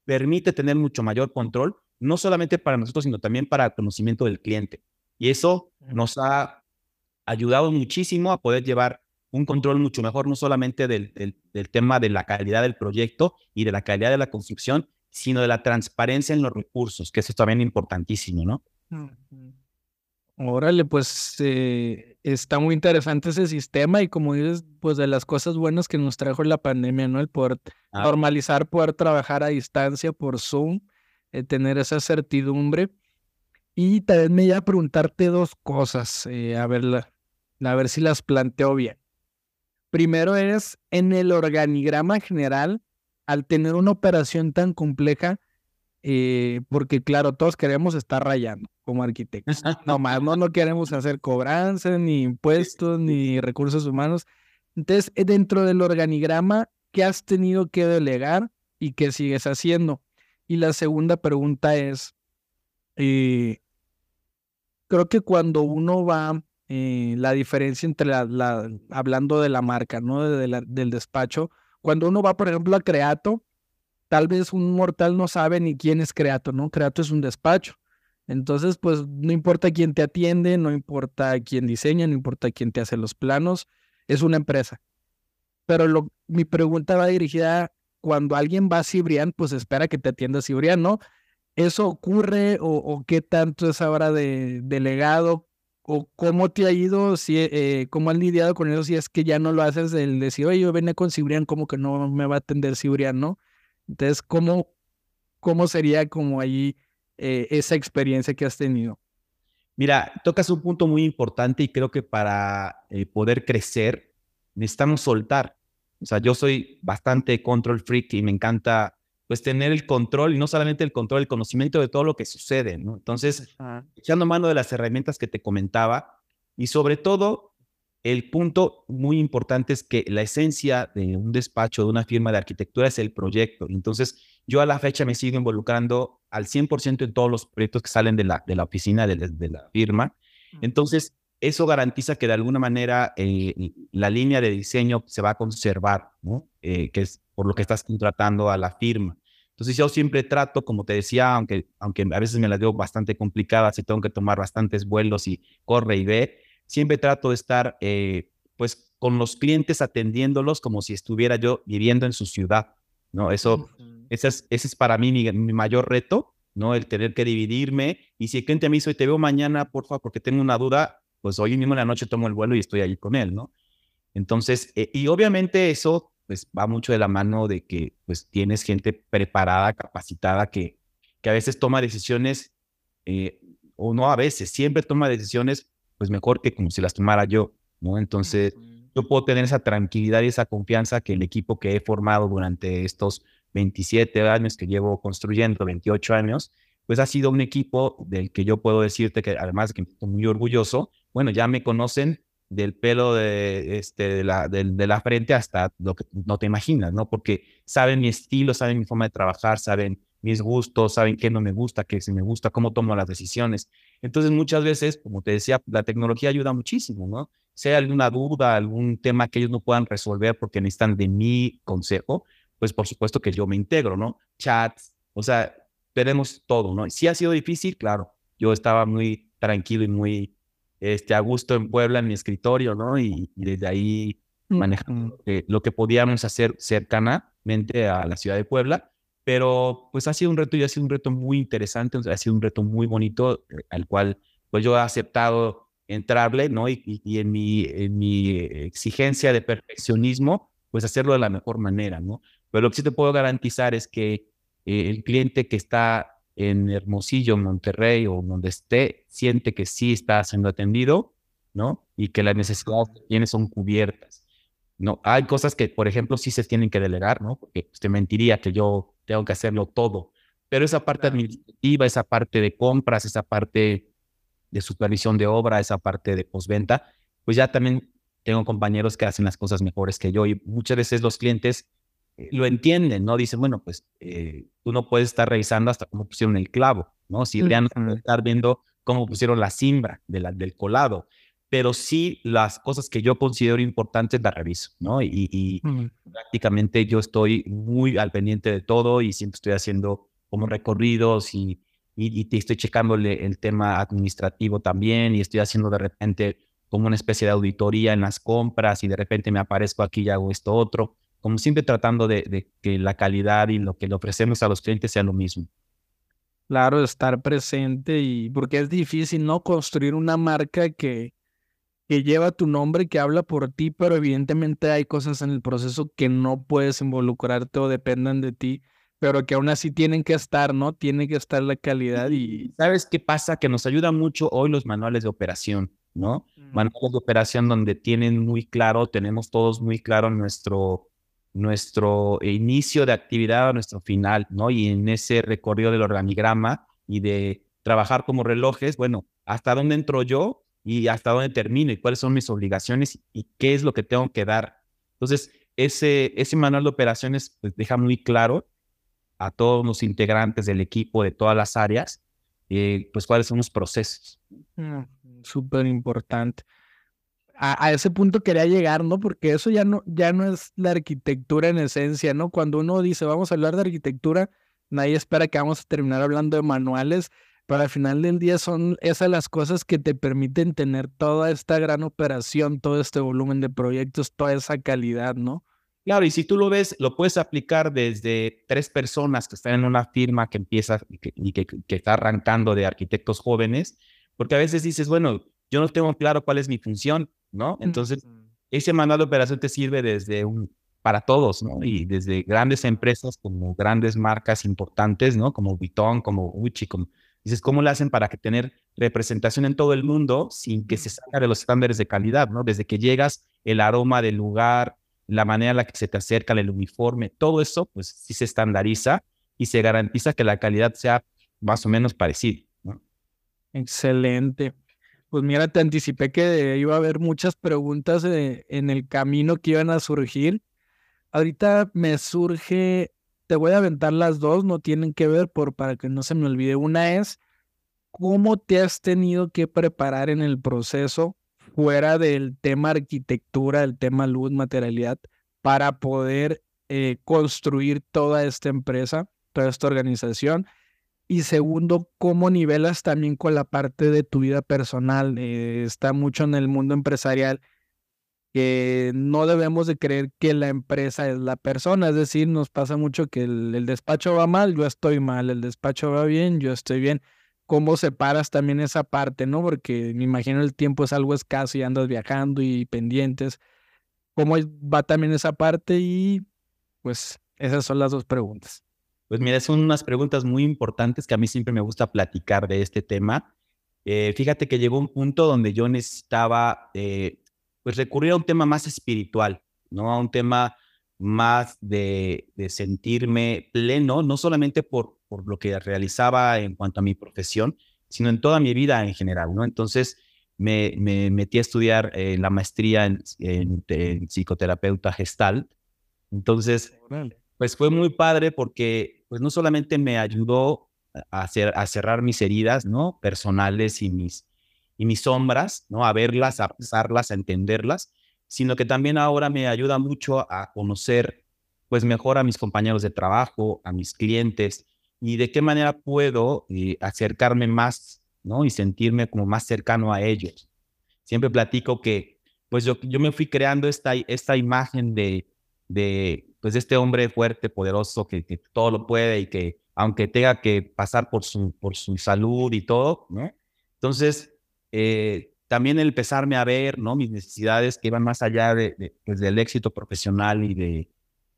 permite tener mucho mayor control, no solamente para nosotros, sino también para el conocimiento del cliente. Y eso nos ha ayudado muchísimo a poder llevar un control mucho mejor, no solamente del, del, tema de la calidad del proyecto y de la calidad de la construcción, sino de la transparencia en los recursos, que eso es también importantísimo, ¿no? Órale, pues eh, está muy interesante ese sistema y como dices, pues de las cosas buenas que nos trajo la pandemia, ¿no? El poder ah. normalizar, poder trabajar a distancia por Zoom, eh, tener esa certidumbre. Y también me iba a preguntarte dos cosas, eh, a, ver a ver si las planteo bien. Primero es, en el organigrama general, al tener una operación tan compleja, eh, porque claro, todos queremos estar rayando como arquitectos. No más, no, no queremos hacer cobranzas, ni impuestos, ni recursos humanos. Entonces, eh, dentro del organigrama, ¿qué has tenido que delegar y qué sigues haciendo? Y la segunda pregunta es, eh, creo que cuando uno va, la diferencia entre la, hablando de la marca, ¿no? del despacho, cuando uno va, por ejemplo, a Creato, tal vez un mortal no sabe ni quién es Creato, ¿no? Creato es un despacho. Entonces, pues no importa quién te atiende, no importa quién diseña, no importa quién te hace los planos, es una empresa. Pero lo, mi pregunta va dirigida cuando alguien va a Cibrián, pues espera que te atienda Cibrián, ¿no? ¿Eso ocurre o, qué tanto es ahora de delegado? ¿O cómo te ha ido? Si, eh, ¿Cómo han lidiado con eso si es que ya no lo haces el decir, oye, yo venía con Cibrián, como que no me va a atender Cibrián, ¿no? Entonces, ¿cómo, cómo sería como ahí eh, esa experiencia que has tenido? Mira, tocas un punto muy importante y creo que para eh, poder crecer necesitamos soltar. O sea, yo soy bastante control freak y me encanta pues tener el control y no solamente el control, el conocimiento de todo lo que sucede, ¿no? Entonces, echando mano de las herramientas que te comentaba y sobre todo el punto muy importante es que la esencia de un despacho, de una firma de arquitectura es el proyecto. Entonces, yo a la fecha me sigo involucrando al 100% en todos los proyectos que salen de la, de la oficina, de, de la firma. Entonces, eso garantiza que de alguna manera eh, la línea de diseño se va a conservar, ¿no? Eh, que es por lo que estás contratando a la firma. Entonces yo siempre trato, como te decía, aunque, aunque a veces me la digo bastante complicada, si tengo que tomar bastantes vuelos y corre y ve, siempre trato de estar eh, pues con los clientes atendiéndolos como si estuviera yo viviendo en su ciudad, ¿no? Eso, ese, es, ese es para mí mi, mayor reto, ¿no? El tener que dividirme y si el cliente me dice, te veo mañana, por favor, porque tengo una duda, pues hoy mismo en la noche tomo el vuelo y estoy allí con él, ¿no? Entonces, eh, y obviamente eso pues va mucho de la mano de que pues tienes gente preparada, capacitada, que, que a veces toma decisiones, eh, o no a veces, siempre toma decisiones pues mejor que como si las tomara yo, ¿no? Entonces, yo puedo tener esa tranquilidad y esa confianza que el equipo que he formado durante estos 27 años que llevo construyendo, 28 años, pues ha sido un equipo del que yo puedo decirte que además de que estoy muy orgulloso, bueno, ya me conocen del pelo de, este, de, la, de, la frente hasta lo que no te imaginas, ¿no? Porque saben mi estilo, saben mi forma de trabajar, saben mis gustos, saben qué no me gusta, qué sí me gusta, cómo tomo las decisiones. Entonces, muchas veces, como te decía, la tecnología ayuda muchísimo, ¿no? Sea alguna duda, algún tema que ellos no puedan resolver porque necesitan de mi consejo, pues por supuesto que yo me integro, ¿no? Chats, o sea, veremos todo, ¿no? Si ha sido difícil, claro, yo estaba muy tranquilo y muy este, a gusto en Puebla, en mi escritorio, ¿no? Y, desde ahí manejando lo que podíamos hacer cercanamente a la ciudad de Puebla. Pero pues ha sido un reto y ha sido un reto muy interesante, ha sido un reto muy bonito eh, al cual pues yo he aceptado entrarle, ¿no? Y, y, en, mi, en mi exigencia de perfeccionismo, pues hacerlo de la mejor manera, ¿no? Pero lo que sí te puedo garantizar es que eh, el cliente que está en Hermosillo, Monterrey o donde esté, siente que sí está siendo atendido, ¿no? Y que las necesidades que tiene son cubiertas. No, hay cosas que, por ejemplo, sí se tienen que delegar, ¿no? Porque usted mentiría que yo tengo que hacerlo todo. Pero esa parte administrativa, esa parte de compras, esa parte de supervisión de obra, esa parte de postventa, pues ya también tengo compañeros que hacen las cosas mejores que yo y muchas veces los clientes eh, lo entienden, ¿no? Dicen, bueno, pues eh, tú no puedes estar revisando hasta cómo pusieron el clavo, ¿no? Si ya no estar viendo cómo pusieron la cimbra de la, del colado, pero sí las cosas que yo considero importantes las reviso, ¿no? Y, prácticamente yo estoy muy al pendiente de todo y siempre estoy haciendo como recorridos y, y, te estoy checándole el tema administrativo también y estoy haciendo de repente como una especie de auditoría en las compras y de repente me aparezco aquí y hago esto otro como siempre tratando de, que la calidad y lo que le ofrecemos a los clientes sea lo mismo. Claro, estar presente y porque es difícil, ¿no? Construir una marca que, que lleva tu nombre, que habla por ti, pero evidentemente hay cosas en el proceso que no puedes involucrarte o dependan de ti, pero que aún así tienen que estar, ¿no? Tiene que estar la calidad y... ¿Sabes qué pasa? Que nos ayuda mucho hoy los manuales de operación, ¿no? Manuales de operación donde tienen muy claro, tenemos todos muy claro nuestro nuestro inicio de actividad a nuestro final, ¿no? Y en ese recorrido del organigrama y de trabajar como relojes, bueno, ¿hasta dónde entro yo y hasta dónde termino y cuáles son mis obligaciones y qué es lo que tengo que dar? Entonces, ese, ese manual de operaciones pues, deja muy claro a todos los integrantes del equipo de todas las áreas, eh, pues cuáles son los procesos. Mm, súper importante a, ese punto quería llegar, ¿no? Porque eso ya no, ya no es la arquitectura en esencia, ¿no? Cuando uno dice, vamos a hablar de arquitectura, nadie espera que vamos a terminar hablando de manuales, pero al final del día son esas las cosas que te permiten tener toda esta gran operación, todo este volumen de proyectos, toda esa calidad, ¿no? Claro, y si tú lo ves, lo puedes aplicar desde tres personas que están en una firma que empieza y que, que está arrancando de arquitectos jóvenes, porque a veces dices, bueno, yo no tengo claro cuál es mi función, ¿no? Entonces, ese manual de operación te sirve desde un, para todos, ¿no? Y desde grandes empresas como grandes marcas importantes, ¿no? Como Vuitton, como Gucci, como... Dices, ¿cómo lo hacen para que tener representación en todo el mundo sin que se salga de los estándares de calidad, ¿no? Desde que llegas, el aroma del lugar, la manera en la que se te acerca el uniforme, todo eso, pues sí se estandariza y se garantiza que la calidad sea más o menos parecida, ¿no? Excelente. Pues mira, te anticipé que iba a haber muchas preguntas en el camino que iban a surgir. Ahorita me surge te voy a aventar las dos, no tienen que ver por para que no se me olvide. Una es cómo te has tenido que preparar en el proceso fuera del tema arquitectura, el tema luz, materialidad, para poder eh, construir toda esta empresa, toda esta organización. Y segundo, cómo nivelas también con la parte de tu vida personal. Eh, está mucho en el mundo empresarial que no debemos de creer que la empresa es la persona, es decir, nos pasa mucho que el, despacho va mal, yo estoy mal, el despacho va bien, yo estoy bien. ¿Cómo separas también esa parte, no? Porque me imagino el tiempo es algo escaso y andas viajando y pendientes. ¿Cómo va también esa parte? Y pues esas son las dos preguntas. Pues mira, son unas preguntas muy importantes que a mí siempre me gusta platicar de este tema. Eh, fíjate que llegó un punto donde yo necesitaba eh, pues recurrir a un tema más espiritual, ¿no? A un tema más de, sentirme pleno, no solamente por, por lo que realizaba en cuanto a mi profesión, sino en toda mi vida en general, ¿no? Entonces me, me metí a estudiar eh, la maestría en, en, psicoterapeuta gestal. Entonces, pues fue muy padre porque pues no solamente me ayudó a, hacer, a cerrar mis heridas, ¿no? Personales y mis, y mis sombras, ¿no? A verlas, a pasarlas, a entenderlas, sino que también ahora me ayuda mucho a conocer, pues mejor a mis compañeros de trabajo, a mis clientes y de qué manera puedo eh, acercarme más, ¿no? Y sentirme como más cercano a ellos. Siempre platico que, pues yo, yo me fui creando esta, esta imagen de, de, pues este hombre fuerte, poderoso, que, que todo lo puede y que aunque tenga que pasar por su, por su salud y todo, ¿no? Entonces, eh, también el empezarme a ver, ¿no? Mis necesidades que iban más allá de, pues, del éxito profesional y de,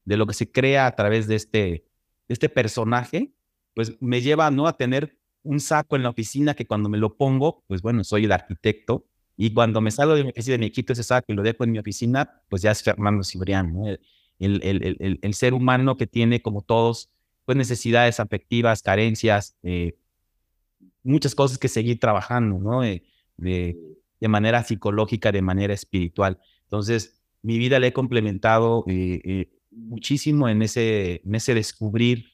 de lo que se crea a través de este, este personaje, pues me lleva, ¿no? A tener un saco en la oficina que cuando me lo pongo, pues bueno, soy el arquitecto. Y cuando me salgo de mi oficina, me quito ese saco y lo dejo en mi oficina, pues ya es Fernando Cibrián, ¿no? el, el, el, el, ser humano que tiene, como todos, pues necesidades afectivas, carencias, eh, muchas cosas que seguir trabajando, ¿no? Eh, de, de manera psicológica, de manera espiritual. Entonces, mi vida la he complementado eh, eh, muchísimo en ese, en ese descubrir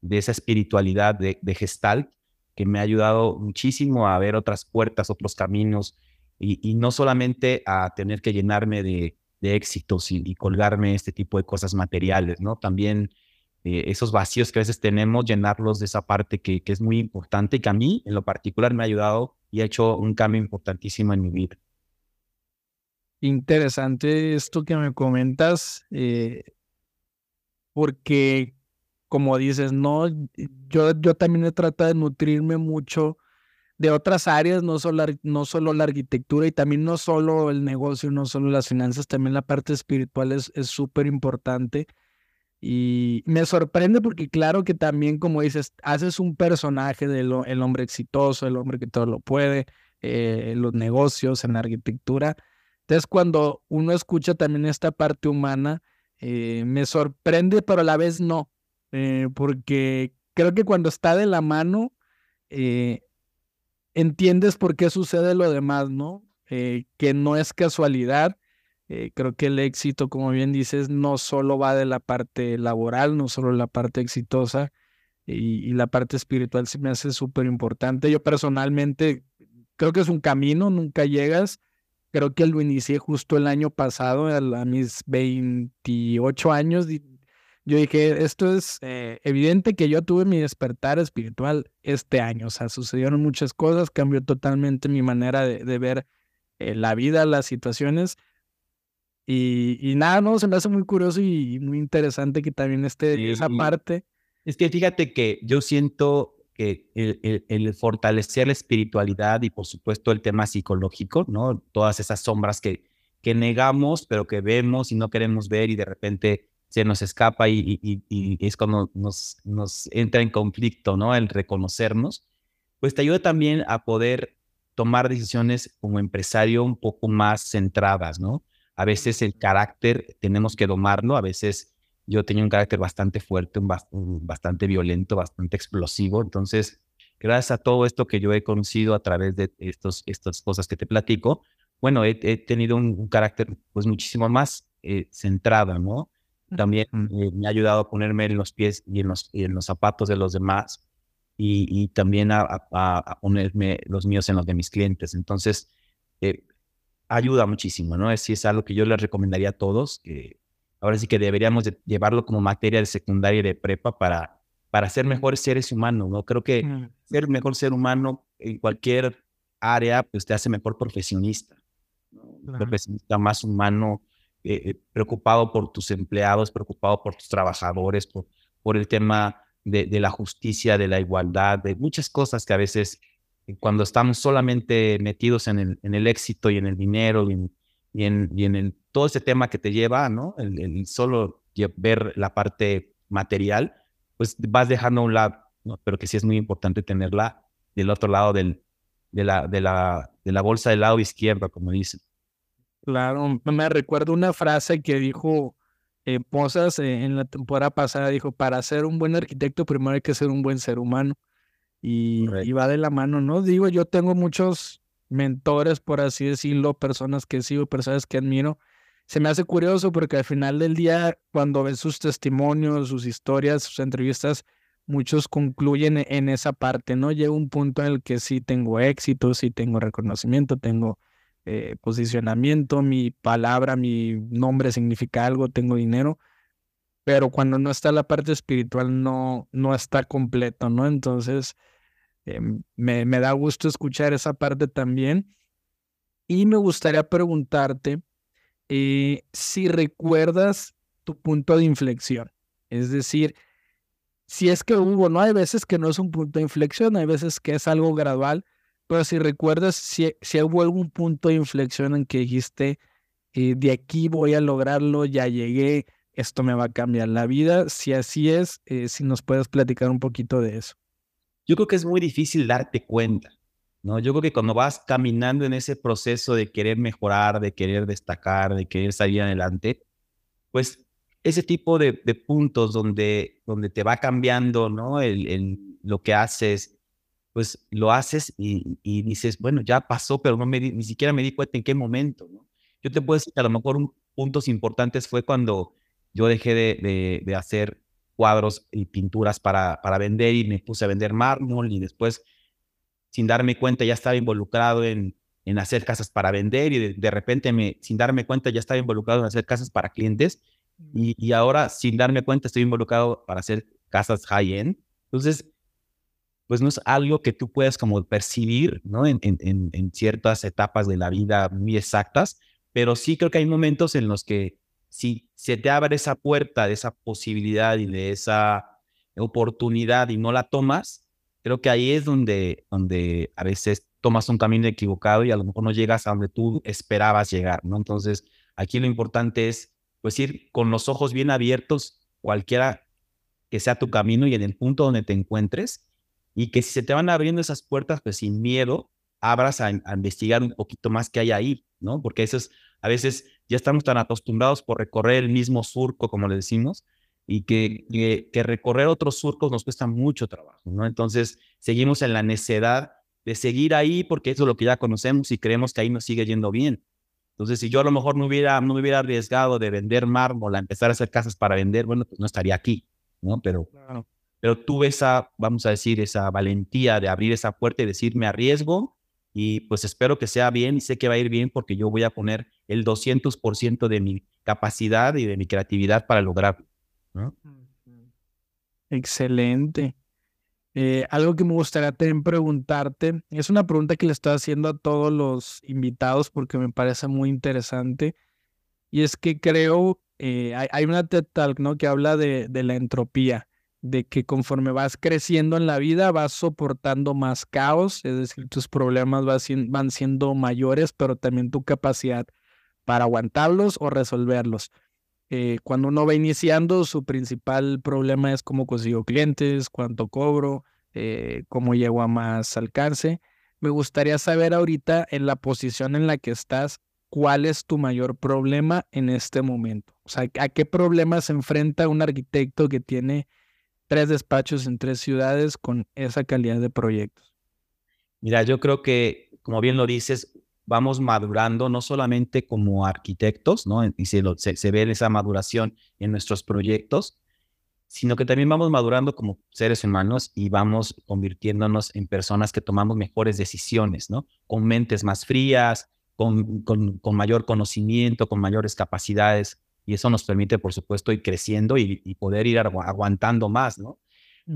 de esa espiritualidad de, de Gestalt, que me ha ayudado muchísimo a ver otras puertas, otros caminos, y, no solamente a tener que llenarme de, de éxitos y, colgarme este tipo de cosas materiales, ¿no? También eh, esos vacíos que a veces tenemos, llenarlos de esa parte que, que es muy importante y que a mí en lo particular me ha ayudado y ha hecho un cambio importantísimo en mi vida. Interesante esto que me comentas, eh, porque como dices, no, yo, yo también he tratado de nutrirme mucho de otras áreas, no solo, no solo la arquitectura y también no solo el negocio, no solo las finanzas, también la parte espiritual es súper importante. Y me sorprende porque claro que también, como dices, haces un personaje del el hombre exitoso, el hombre que todo lo puede, eh, los negocios, en la arquitectura. Entonces, cuando uno escucha también esta parte humana, eh, me sorprende, pero a la vez no, eh, porque creo que cuando está de la mano, entiendes por qué sucede lo demás, ¿no? que no es casualidad, eh, creo que el éxito, como bien dices, no solo va de la parte laboral, no solo la parte exitosa, y, la parte espiritual se me hace súper importante. Yo personalmente creo que es un camino, nunca llegas. Creo que lo inicié justo el año pasado, a, mis 28 años. Yo dije, esto es eh, evidente que yo tuve mi despertar espiritual este año. O sea, sucedieron muchas cosas, cambió totalmente mi manera de, ver eh, la vida, las situaciones. Y, nada, no, se me hace muy curioso y muy interesante que también esté esa parte. Es que fíjate que yo siento que el, el, fortalecer la espiritualidad y por supuesto el tema psicológico, ¿no? Todas esas sombras que, que negamos, pero que vemos y no queremos ver y de repente se nos escapa y, y, y es cuando nos, nos entra en conflicto, ¿no? El reconocernos, pues te ayuda también a poder tomar decisiones como empresario un poco más centradas, ¿no? A veces el carácter tenemos que domarlo, a veces yo tenía un carácter bastante fuerte, bastante violento, bastante explosivo, entonces gracias a todo esto que yo he conocido a través de estos, estas cosas que te platico, bueno, he, tenido un, carácter pues muchísimo más eh, centrado, ¿no? también eh, me ha ayudado a ponerme en los pies y en los, en los zapatos de los demás y, también a, ponerme los míos en los de mis clientes. Entonces, eh, ayuda muchísimo, ¿no? Es, es algo que yo les recomendaría a todos, que ahora sí que deberíamos llevarlo como materia de secundaria y de prepa para, para ser mejores seres humanos, ¿no? Creo que ser mejor ser humano en cualquier área, pues te hace mejor profesionista, ¿no? profesionista más humano, eh, eh, preocupado por tus empleados, preocupado por tus trabajadores, por, por el tema de, de, la justicia, de la igualdad, de muchas cosas que a veces cuando estamos solamente metidos en el, en el éxito y en el dinero y en, y en, y en el, todo ese tema que te lleva, ¿no? El, solo ver la parte material, pues vas dejando a un lado, ¿no? pero que sí es muy importante tenerla del otro lado del, de, la, de, la, de la bolsa del lado izquierdo, como dicen. Claro, me recuerdo una frase que dijo eh, Posas eh, en la temporada pasada, dijo, para ser un buen arquitecto primero hay que ser un buen ser humano. Y, va de la mano, ¿no? Digo, yo tengo muchos mentores, por así decirlo, personas que sigo, personas que admiro. Se me hace curioso porque al final del día, cuando ves sus testimonios, sus historias, sus entrevistas, muchos concluyen en esa parte, ¿no? Llega un punto en el que sí tengo éxito, sí tengo reconocimiento, tengo eh, posicionamiento, mi palabra, mi nombre significa algo, tengo dinero, pero cuando no está la parte espiritual no, no está completo, ¿no? Entonces, eh, me, da gusto escuchar esa parte también. Y me gustaría preguntarte eh, si recuerdas tu punto de inflexión, es decir, si es que hubo, ¿no? Hay veces que no es un punto de inflexión, hay veces que es algo gradual, pero si recuerdas, si, hubo algún punto de inflexión en que dijiste, eh, de aquí voy a lograrlo, ya llegué, esto me va a cambiar la vida. Si así es, si nos puedes platicar un poquito de eso. Yo creo que es muy difícil darte cuenta, ¿no? Yo creo que cuando vas caminando en ese proceso de querer mejorar, de querer destacar, de querer salir adelante, pues ese tipo de, puntos donde, donde te va cambiando, ¿no? El, lo que haces, pues lo haces y, dices, bueno, ya pasó, pero no me ni siquiera me di cuenta en qué momento, ¿no? Yo te puedo decir que a lo mejor un, puntos importantes fue cuando yo dejé de, de, hacer cuadros y pinturas para, para vender y me puse a vender mármol y después, sin darme cuenta, ya estaba involucrado en, en hacer casas para vender y de, repente, me, sin darme cuenta, ya estaba involucrado en hacer casas para clientes y, y ahora, sin darme cuenta, estoy involucrado para hacer casas high-end. Entonces, pues no es algo que tú puedas como percibir, ¿no? En, en, en, ciertas etapas de la vida muy exactas, pero sí creo que hay momentos en los que si se te abre esa puerta de esa posibilidad y de esa oportunidad y no la tomas, creo que ahí es donde, donde a veces tomas un camino equivocado y a lo mejor no llegas a donde tú esperabas llegar, ¿no? Entonces, aquí lo importante es, pues, ir con los ojos bien abiertos, cualquiera que sea tu camino y en el punto donde te encuentres, y que si se te van abriendo esas puertas, pues sin miedo, abras a, investigar un poquito más que hay ahí, ¿no? Porque eso es, a veces ya estamos tan acostumbrados por recorrer el mismo surco, como le decimos, y que, que, recorrer otros surcos nos cuesta mucho trabajo, ¿no? Entonces, seguimos en la necedad de seguir ahí porque eso es lo que ya conocemos y creemos que ahí nos sigue yendo bien. Entonces, si yo a lo mejor no hubiera, no me hubiera arriesgado de vender mármol a empezar a hacer casas para vender, bueno, pues no estaría aquí, ¿no? Pero pero tuve esa, vamos a decir, esa valentía de abrir esa puerta y decir, me arriesgo y pues espero que sea bien y sé que va a ir bien porque yo voy a poner el 200% de mi capacidad y de mi creatividad para lograrlo. Excelente. Eh, algo que me gustaría también preguntarte, es una pregunta que le estoy haciendo a todos los invitados porque me parece muy interesante, y es que creo, eh, hay, una TED Talk ¿no? que habla de, de la entropía de que conforme vas creciendo en la vida vas soportando más caos, es decir, tus problemas van siendo mayores, pero también tu capacidad para aguantarlos o resolverlos. Eh, cuando uno va iniciando, su principal problema es cómo consigo clientes, cuánto cobro, eh, cómo llego a más alcance. Me gustaría saber ahorita en la posición en la que estás, cuál es tu mayor problema en este momento. O sea, ¿a qué problema se enfrenta un arquitecto que tiene tres despachos en tres ciudades con esa calidad de proyectos? Mira, yo creo que, como bien lo dices, vamos madurando no solamente como arquitectos, ¿no? Y se, ve esa maduración en nuestros proyectos, sino que también vamos madurando como seres humanos y vamos convirtiéndonos en personas que tomamos mejores decisiones, ¿no? Con mentes más frías, con, con, con mayor conocimiento, con mayores capacidades, y eso nos permite, por supuesto, ir creciendo y, y poder ir aguantando más, ¿no?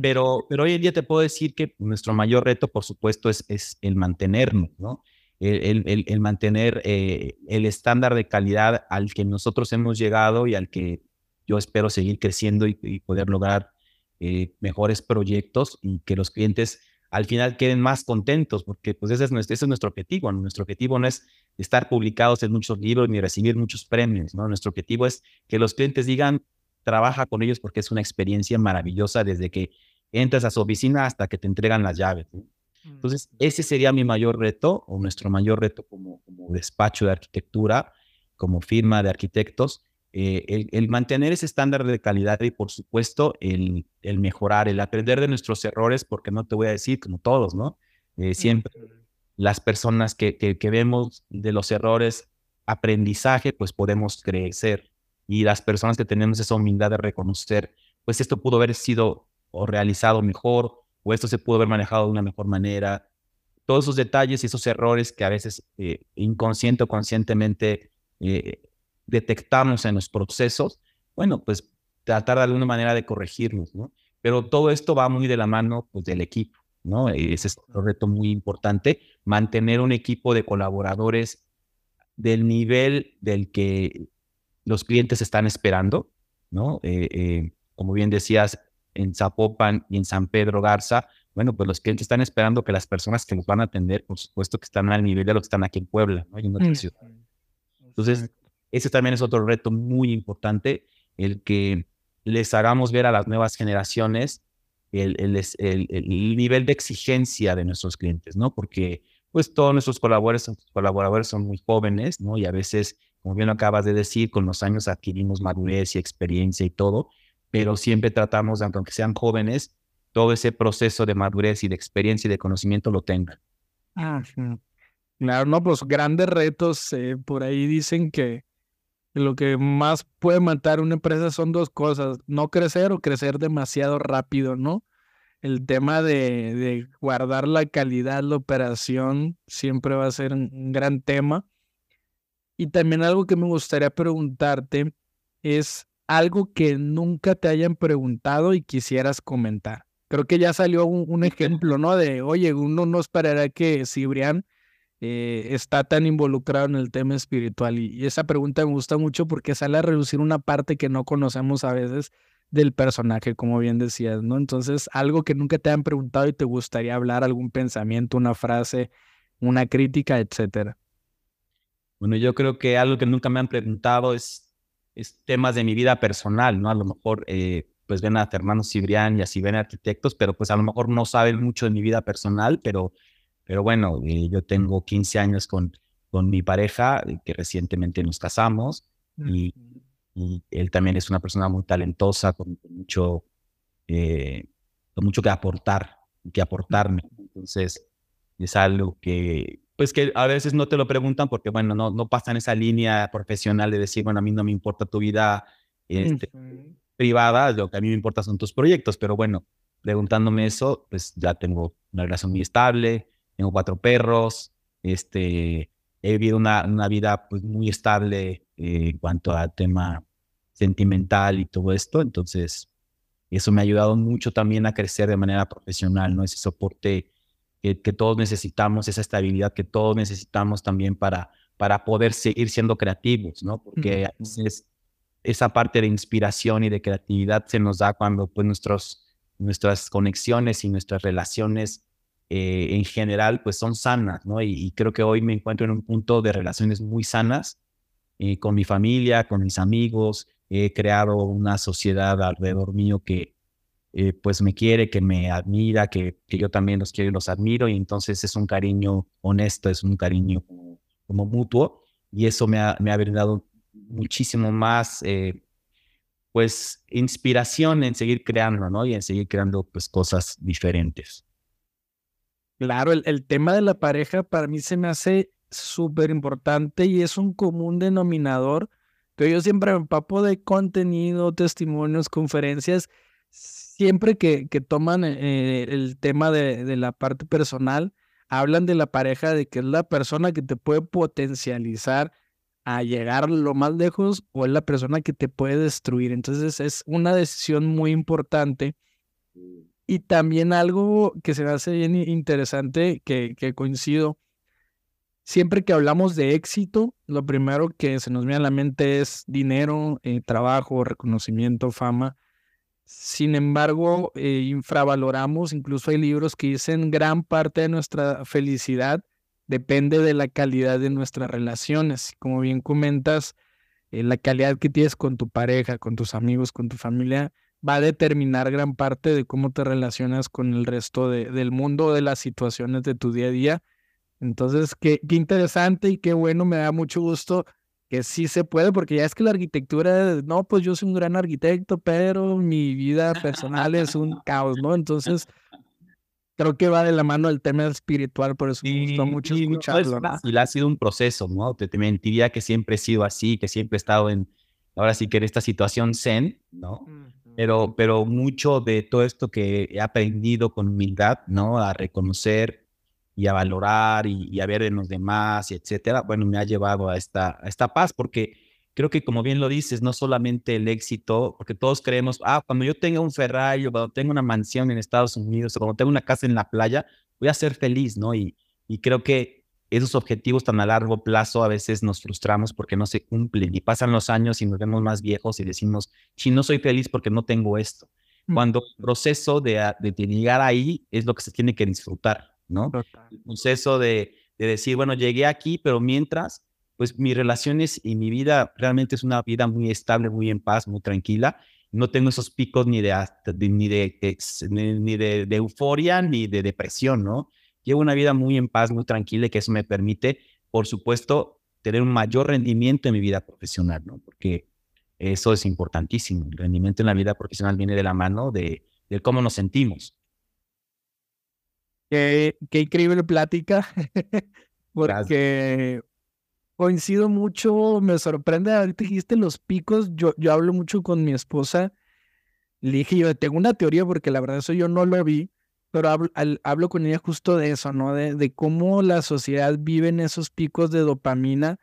Pero, pero hoy en día te puedo decir que nuestro mayor reto, por supuesto, es, es el mantenernos, ¿no? El, el, el mantener eh, el estándar de calidad al que nosotros hemos llegado y al que yo espero seguir creciendo y, poder lograr eh, mejores proyectos y que los clientes al final queden más contentos, porque pues ese es nuestro, ese es nuestro objetivo. Nuestro objetivo no es estar publicados en muchos libros ni recibir muchos premios, ¿no? Nuestro objetivo es que los clientes digan, trabaja con ellos porque es una experiencia maravillosa desde que entras a su oficina hasta que te entregan las llaves. Entonces, ese sería mi mayor reto o nuestro mayor reto como, como despacho de arquitectura, como firma de arquitectos, eh, el, mantener ese estándar de calidad y, por supuesto, el, el, mejorar, el aprender de nuestros errores, porque no te voy a decir como todos, ¿no? Eh, siempre las personas que, que, que, vemos de los errores, aprendizaje, pues podemos crecer y las personas que tenemos esa humildad de reconocer, pues esto pudo haber sido o realizado mejor, o esto se pudo haber manejado de una mejor manera. Todos esos detalles y esos errores que a veces eh, inconsciente o conscientemente eh, detectamos en los procesos, bueno, pues tratar de alguna manera de corregirlos, ¿no? Pero todo esto va muy de la mano pues, del equipo, ¿no? Ese es un reto muy importante, mantener un equipo de colaboradores del nivel del que los clientes están esperando, ¿no? Eh, eh, como bien decías, en Zapopan y en San Pedro Garza, bueno, pues los clientes están esperando que las personas que los van a atender, por supuesto que están al nivel de los que están aquí en Puebla, ¿no? en ciudad. Entonces, ese también es otro reto muy importante, el que les hagamos ver a las nuevas generaciones el, el, el, el nivel de exigencia de nuestros clientes, ¿no? Porque pues todos nuestros colaboradores, colaboradores son muy jóvenes, ¿no? Y a veces como bien acabas de decir, con los años adquirimos madurez y experiencia y todo, pero siempre tratamos, aunque sean jóvenes, todo ese proceso de madurez y de experiencia y de conocimiento lo tengan. Claro, no, pues grandes retos. Eh, por ahí dicen que lo que más puede matar una empresa son dos cosas, no crecer o crecer demasiado rápido, ¿no? El tema de, de guardar la calidad, la operación, siempre va a ser un gran tema. Y también algo que me gustaría preguntarte es algo que nunca te hayan preguntado y quisieras comentar. Creo que ya salió un, *laughs* ejemplo, ¿no? De, oye, uno no esperará que Cibrián eh, está tan involucrado en el tema espiritual. Y, esa pregunta me gusta mucho porque sale a reducir una parte que no conocemos a veces del personaje, como bien decías, ¿no? Entonces, algo que nunca te han preguntado y te gustaría hablar, algún pensamiento, una frase, una crítica, etcétera. Bueno, yo creo que algo que nunca me han preguntado es, es temas de mi vida personal, ¿no? A lo mejor, eh, pues ven a Fernando Cibrián y así ven arquitectos, pero pues a lo mejor no saben mucho de mi vida personal, pero, pero bueno, eh, yo tengo 15 años con, con mi pareja, eh, que recientemente nos casamos, y, y, él también es una persona muy talentosa, con, mucho, con mucho que aportar, que aportarme. Entonces, es algo que, pues que a veces no te lo preguntan porque, bueno, no, no pasan esa línea profesional de decir, bueno, a mí no me importa tu vida este, privada, lo que a mí me importa son tus proyectos, pero bueno, preguntándome eso, pues ya tengo una relación muy estable, tengo cuatro perros, este, he vivido una, una vida pues muy estable eh, en cuanto al tema sentimental y todo esto, entonces eso me ha ayudado mucho también a crecer de manera profesional, ¿no? Ese soporte que, todos necesitamos, esa estabilidad que todos necesitamos también para, para poder seguir siendo creativos, ¿no? Porque a veces esa parte de inspiración y de creatividad se nos da cuando pues nuestros, nuestras conexiones y nuestras relaciones eh, en general pues son sanas, ¿no? Y, creo que hoy me encuentro en un punto de relaciones muy sanas eh, con mi familia, con mis amigos, he creado una sociedad alrededor mío que, eh, pues me quiere, que me admira, que, que, yo también los quiero y los admiro, y entonces es un cariño honesto, es un cariño como, mutuo, y eso me ha, me ha brindado muchísimo más, eh, pues, inspiración en seguir creando, ¿no? Y en seguir creando, pues, cosas diferentes. Claro, el, el tema de la pareja para mí se me hace súper importante y es un común denominador que yo siempre me empapo de contenido, testimonios, conferencias, siempre que, que toman eh, el tema de, de la parte personal, hablan de la pareja, de que es la persona que te puede potencializar a llegar lo más lejos o es la persona que te puede destruir. Entonces es una decisión muy importante. Y también algo que se me hace bien interesante, que, coincido, siempre que hablamos de éxito, lo primero que se nos viene a la mente es dinero, eh, trabajo, reconocimiento, fama. Sin embargo, eh, infravaloramos, incluso hay libros que dicen gran parte de nuestra felicidad depende de la calidad de nuestras relaciones. Como bien comentas, eh, la calidad que tienes con tu pareja, con tus amigos, con tu familia, va a determinar gran parte de cómo te relacionas con el resto de, del mundo, de las situaciones de tu día a día. Entonces, qué, qué interesante y qué bueno, me da mucho gusto que sí se puede, porque ya es que la arquitectura, no, pues yo soy un gran arquitecto, pero mi vida personal es un caos, ¿no? Entonces, creo que va de la mano el tema espiritual, por eso me gustó mucho escucharlo. y ha sido un proceso, ¿no? Te, te, mentiría que siempre he sido así, que siempre he estado en, ahora sí que en esta situación zen, ¿no? Pero, pero mucho de todo esto que he aprendido con humildad, ¿no? A reconocer y a valorar y, a ver en los demás, y etcétera, bueno, me ha llevado a esta, a esta paz, porque creo que como bien lo dices, no solamente el éxito, porque todos creemos, ah, cuando yo tenga un Ferrari o cuando tenga una mansión en Estados Unidos o cuando tenga una casa en la playa, voy a ser feliz, ¿no? Y, y creo que esos objetivos tan a largo plazo a veces nos frustramos porque no se cumplen y pasan los años y nos vemos más viejos y decimos, si no soy feliz porque no tengo esto. Mm. Cuando el proceso de, de, llegar ahí es lo que se tiene que disfrutar, ¿no? El proceso de, de decir, bueno, llegué aquí, pero mientras pues mis relaciones y mi vida realmente es una vida muy estable, muy en paz, muy tranquila. No tengo esos picos ni de, ni de, ni de, euforia ni de depresión, ¿no? Llevo una vida muy en paz, muy tranquila y que eso me permite, por supuesto, tener un mayor rendimiento en mi vida profesional, ¿no? Porque eso es importantísimo. El rendimiento en la vida profesional viene de la mano de, de cómo nos sentimos. Qué, qué increíble plática, *laughs* porque coincido mucho, me sorprende, ahorita dijiste los picos, yo, yo hablo mucho con mi esposa, le dije, yo tengo una teoría porque la verdad eso yo no lo vi, pero hablo, con ella justo de eso, ¿no? De, cómo la sociedad vive en esos picos de dopamina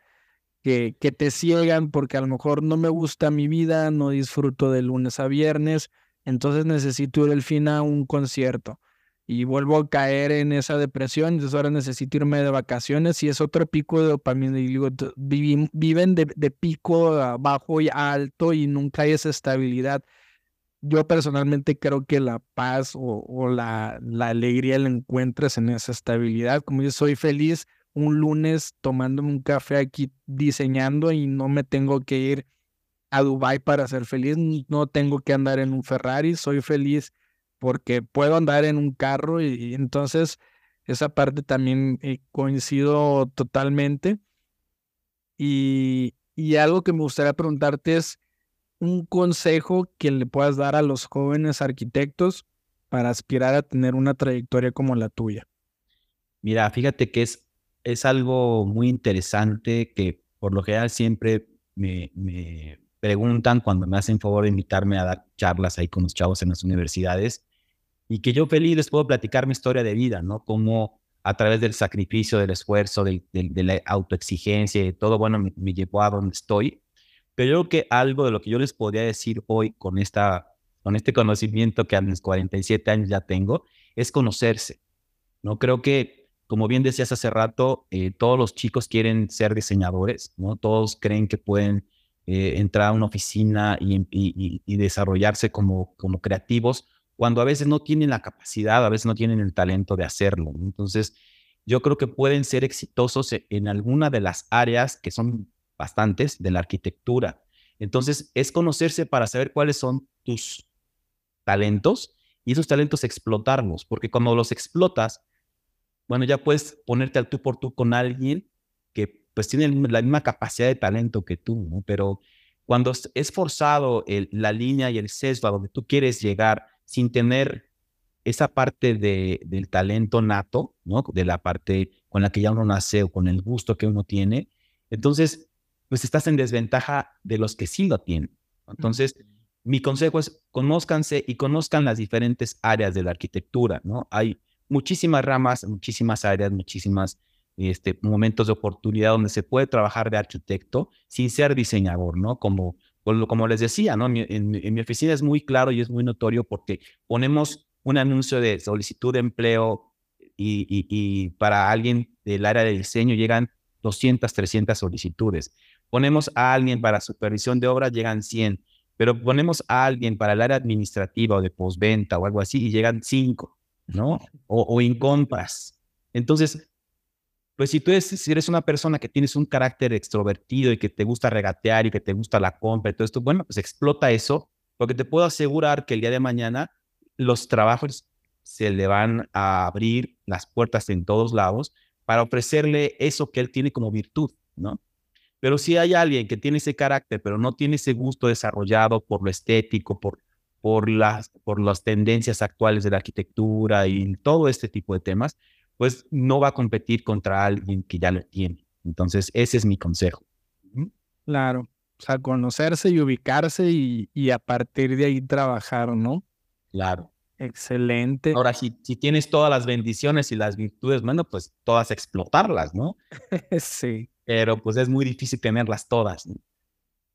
que, te ciegan porque a lo mejor no me gusta mi vida, no disfruto de lunes a viernes, entonces necesito ir al fin a un concierto y vuelvo a caer en esa depresión, entonces ahora necesito irme de vacaciones y es otro pico de dopamina. Y digo, viven de, pico bajo y alto y nunca hay esa estabilidad. Yo personalmente creo que la paz o, o la, la, alegría la encuentras en esa estabilidad. Como yo soy feliz un lunes tomándome un café aquí diseñando y no me tengo que ir a Dubai para ser feliz, no tengo que andar en un Ferrari, soy feliz porque puedo andar en un carro y, entonces esa parte también eh, coincido totalmente. Y, y algo que me gustaría preguntarte es un consejo que le puedas dar a los jóvenes arquitectos para aspirar a tener una trayectoria como la tuya. Mira, fíjate que es, es algo muy interesante que por lo general siempre me, me preguntan cuando me hacen favor de invitarme a dar charlas ahí con los chavos en las universidades y que yo feliz les puedo platicar mi historia de vida, ¿no? Como a través del sacrificio, del esfuerzo, de, la autoexigencia y todo, bueno, me, llevó a donde estoy. Pero yo creo que algo de lo que yo les podría decir hoy con, esta, con este conocimiento que a mis 47 años ya tengo, es conocerse, ¿no? Creo que, como bien decías hace rato, eh, todos los chicos quieren ser diseñadores, ¿no? Todos creen que pueden eh, entrar a una oficina y, y, y desarrollarse como, como creativos, cuando a veces no tienen la capacidad, a veces no tienen el talento de hacerlo. Entonces, yo creo que pueden ser exitosos e, en alguna de las áreas que son bastantes de la arquitectura. Entonces, es conocerse para saber cuáles son tus talentos y esos talentos explotarlos, porque cuando los explotas, bueno, ya puedes ponerte al tú por tú con alguien que pues tiene la misma capacidad de talento que tú, ¿no? Pero cuando es forzado la línea y el sesgo a donde tú quieres llegar sin tener esa parte de, del talento nato, ¿no? De la parte con la que ya uno nace o con el gusto que uno tiene, entonces, pues estás en desventaja de los que sí lo tienen. Entonces, mi consejo es conózcanse y conozcan las diferentes áreas de la arquitectura, ¿no? Hay muchísimas ramas, muchísimas áreas, muchísimas este, momentos de oportunidad donde se puede trabajar de arquitecto sin ser diseñador, ¿no? Como, como les decía, ¿no? En, mi oficina es muy claro y es muy notorio porque ponemos un anuncio de solicitud de empleo y, y para alguien del área de diseño llegan 200, 300 solicitudes. Ponemos a alguien para supervisión de obra, llegan 100 pero ponemos a alguien para el área administrativa o de postventa o algo así y llegan cinco, ¿no? O, o en compras. Entonces, pues si tú eres, si eres una persona que tienes un carácter extrovertido y que te gusta regatear y que te gusta la compra y todo esto, bueno, pues explota eso, porque te puedo asegurar que el día de mañana los trabajos se le van a abrir las puertas en todos lados para ofrecerle eso que él tiene como virtud, ¿no? Pero si hay alguien que tiene ese carácter, pero no tiene ese gusto desarrollado por lo estético, por, por, las, por las tendencias actuales de la arquitectura y todo este tipo de temas, pues no va a competir contra alguien que ya lo tiene. Entonces, ese es mi consejo. Claro, o sea, conocerse y ubicarse y, y a partir de ahí trabajar, ¿no? Claro. Excelente. Ahora, si, si tienes todas las bendiciones y las virtudes, bueno, pues todas explotarlas, ¿no? *laughs* sí pero pues es muy difícil tenerlas todas,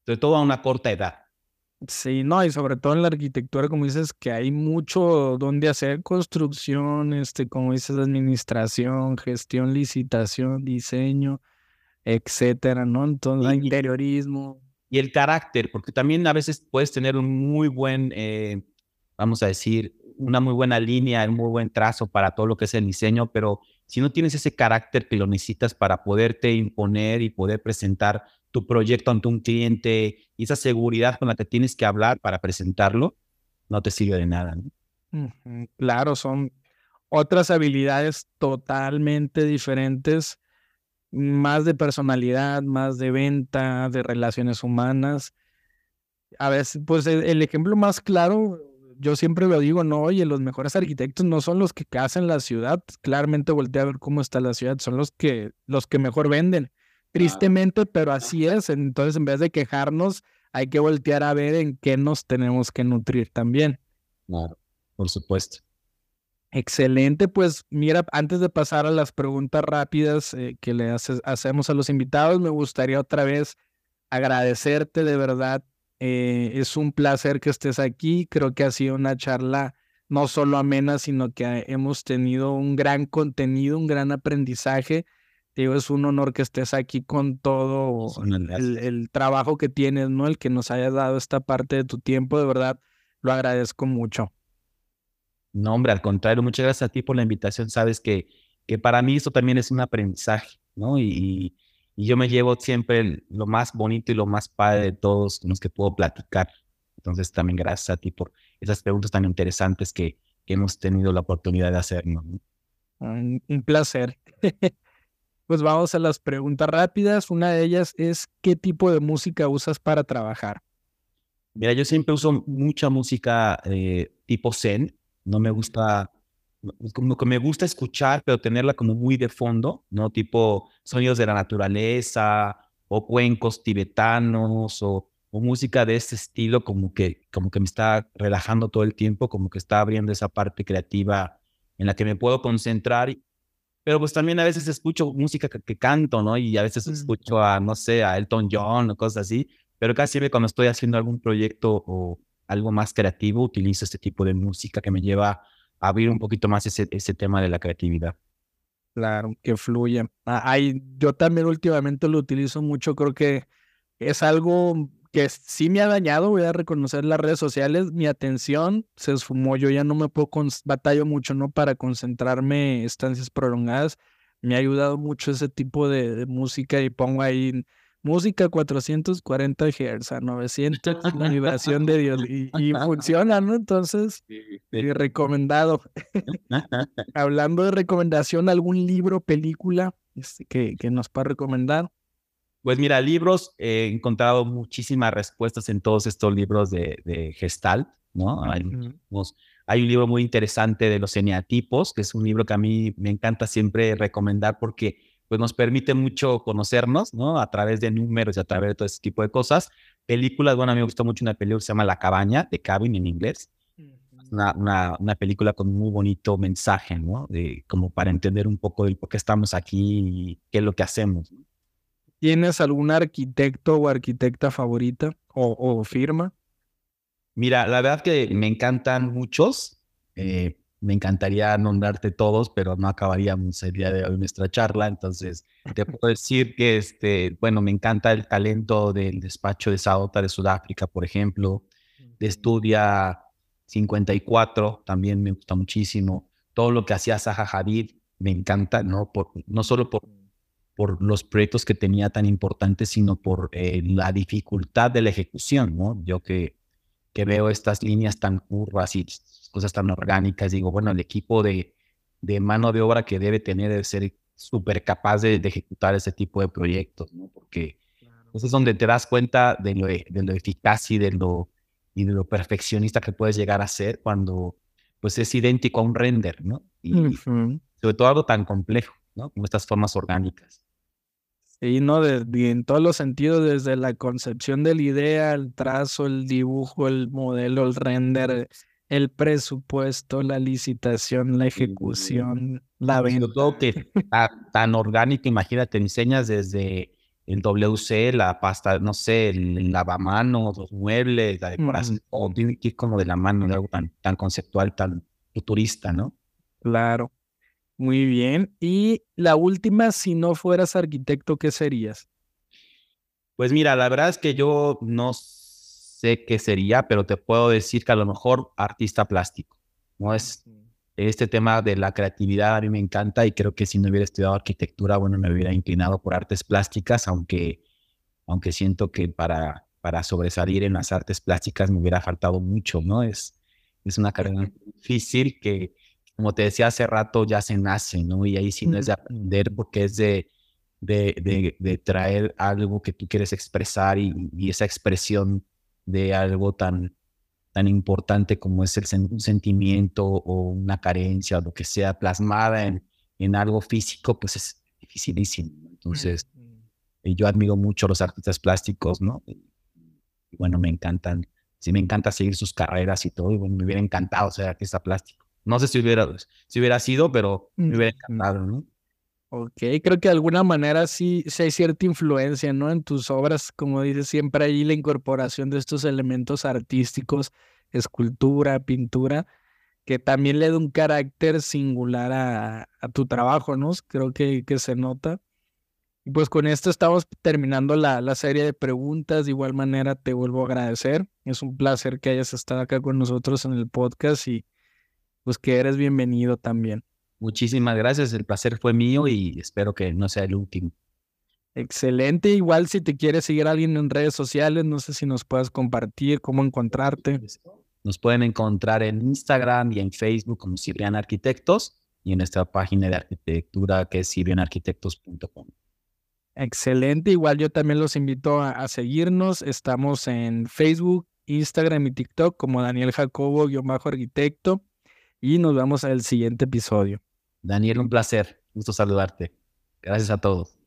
sobre todo a una corta edad. Sí, no, y sobre todo en la arquitectura, como dices, que hay mucho donde hacer construcción, este, como dices, administración, gestión, licitación, diseño, etcétera, ¿no? Entonces, interiorismo. Y el carácter, porque también a veces puedes tener un muy buen, eh, vamos a decir, una muy buena línea, un muy buen trazo para todo lo que es el diseño, pero si no tienes ese carácter que lo necesitas para poderte imponer y poder presentar tu proyecto ante un cliente y esa seguridad con la que tienes que hablar para presentarlo, no te sirve de nada. Claro, son otras habilidades totalmente diferentes, más de personalidad, más de venta, de relaciones humanas. A veces, pues el ejemplo más claro yo siempre lo digo, no, oye, los mejores arquitectos no son los que hacen la ciudad, claramente volteé a ver cómo está la ciudad, son los que, los que mejor venden. Tristemente, pero así es. Entonces, en vez de quejarnos, hay que voltear a ver en qué nos tenemos que nutrir también. Claro, por supuesto. Excelente, pues mira, antes de pasar a las preguntas rápidas eh, que le hacemos a los invitados, me gustaría otra vez agradecerte de verdad eh, es un placer que estés aquí. Creo que ha sido una charla no solo amena, sino que hemos tenido un gran contenido, un gran aprendizaje. digo, es un honor que estés aquí con todo el, trabajo que tienes, ¿no? El que nos hayas dado esta parte de tu tiempo, de verdad, lo agradezco mucho. No, hombre, al contrario, muchas gracias a ti por la invitación. Sabes que, que para mí esto también es un aprendizaje, ¿no? y y yo me llevo siempre lo más bonito y lo más padre de todos con los que puedo platicar. Entonces también gracias a ti por esas preguntas tan interesantes que, hemos tenido la oportunidad de hacernos. Un, placer. *laughs* pues vamos a las preguntas rápidas. Una de ellas es, ¿qué tipo de música usas para trabajar? Mira, yo siempre uso mucha música eh, tipo zen. No me gusta como que me gusta escuchar, pero tenerla como muy de fondo, ¿no? Tipo sonidos de la naturaleza o cuencos tibetanos o, o, música de este estilo, como que, como que me está relajando todo el tiempo, como que está abriendo esa parte creativa en la que me puedo concentrar. Pero pues también a veces escucho música que, canto, ¿no? Y a veces escucho a, no sé, a Elton John o cosas así, pero casi siempre cuando estoy haciendo algún proyecto o algo más creativo, utilizo este tipo de música que me lleva abrir un poquito más ese, ese tema de la creatividad. Claro, que fluya. Ah, yo también últimamente lo utilizo mucho, creo que es algo que sí me ha dañado, voy a reconocer las redes sociales, mi atención se esfumó, yo ya no me puedo, batallo mucho, ¿no? Para concentrarme estancias prolongadas, me ha ayudado mucho ese tipo de música y pongo ahí música 440 Hz a 900, la vibración de Dios, y, funciona, ¿no? Entonces, recomendado. *laughs* Hablando de recomendación, ¿algún libro, película este, que, que nos pueda recomendar? Pues mira, libros, he encontrado muchísimas respuestas en todos estos libros de, de Gestalt, ¿no? Hay, hay un libro muy interesante de los eneatipos, que es un libro que a mí me encanta siempre recomendar porque pues, nos permite mucho conocernos, ¿no? A través de números y a través de todo ese tipo de cosas. Películas, bueno, a mí me gustó mucho una película que se llama La Cabaña, de Cabin en inglés. Una, una, una, película con muy bonito mensaje, ¿no? De, como para entender un poco del por qué estamos aquí y qué es lo que hacemos. ¿Tienes algún arquitecto o arquitecta favorita o, o firma? Mira, la verdad que me encantan muchos. Eh, me encantaría nombrarte todos, pero no acabaríamos el día de hoy nuestra charla. Entonces, te puedo decir que, este, bueno, me encanta el talento del despacho de Saota de Sudáfrica, por ejemplo. De Estudia 54, también me gusta muchísimo. Todo lo que hacía Zaha Hadid me encanta, ¿no? Por, no solo por, por los proyectos que tenía tan importantes, sino por eh, la dificultad de la ejecución, ¿no? Yo que que veo estas líneas tan curvas y cosas tan orgánicas, digo, bueno, el equipo de, de mano de obra que debe tener debe ser súper capaz de, ejecutar ese tipo de proyectos, ¿no? Porque eso es donde te das cuenta de lo, de lo eficaz y de lo, y de lo perfeccionista que puedes llegar a ser cuando pues es idéntico a un render, ¿no? Y sobre todo algo tan complejo, ¿no? Como estas formas orgánicas. Y no, de, en todos los sentidos, desde la concepción de la idea, el trazo, el dibujo, el modelo, el render, el presupuesto, la licitación, la ejecución, la venta. Todo que tan, orgánico, imagínate, enseñas desde el WC, la pasta, no sé, el, lavamanos, los muebles, la decoración, o tiene que ir como de la mano de algo tan, tan conceptual, tan futurista, ¿no? Claro. Muy bien. Y la última, si no fueras arquitecto, ¿qué serías? Pues mira, la verdad es que yo no sé qué sería, pero te puedo decir que a lo mejor artista plástico. No es este tema de la creatividad a mí me encanta y creo que si no hubiera estudiado arquitectura, bueno, me hubiera inclinado por artes plásticas, aunque aunque siento que para para sobresalir en las artes plásticas me hubiera faltado mucho, ¿no? Es es una carrera difícil que como te decía hace rato, ya se nace, ¿no? Y ahí sí no es de aprender porque es de, de, de, traer algo que tú quieres expresar y, esa expresión de algo tan, tan importante como es el un sentimiento o una carencia o lo que sea plasmada en, en algo físico, pues es dificilísimo. Entonces, yo admiro mucho a los artistas plásticos, ¿no? Y, bueno, me encantan, sí me encanta seguir sus carreras y todo, y bueno, me hubiera encantado ser artista plástico. No sé si hubiera, si hubiera sido, pero me hubiera encantado, ¿no? Ok, creo que de alguna manera sí, sí hay cierta influencia, ¿no? En tus obras, como dices, siempre hay la incorporación de estos elementos artísticos, escultura, pintura, que también le da un carácter singular a, a tu trabajo, ¿no? Creo que, que se nota. Y pues con esto estamos terminando la, la serie de preguntas. De igual manera, te vuelvo a agradecer. Es un placer que hayas estado acá con nosotros en el podcast y pues que eres bienvenido también. Muchísimas gracias, el placer fue mío y espero que no sea el último. Excelente, igual si te quiere seguir alguien en redes sociales, no sé si nos puedes compartir cómo encontrarte. Nos pueden encontrar en Instagram y en Facebook como Cibrian Arquitectos y en nuestra página de arquitectura que es cibrianarquitectos.com. Excelente, igual yo también los invito a, a seguirnos. Estamos en Facebook, Instagram y TikTok como Daniel Jacobo-arquitecto y nos vemos en el siguiente episodio. Daniel, un placer. Gusto saludarte. Gracias a todos.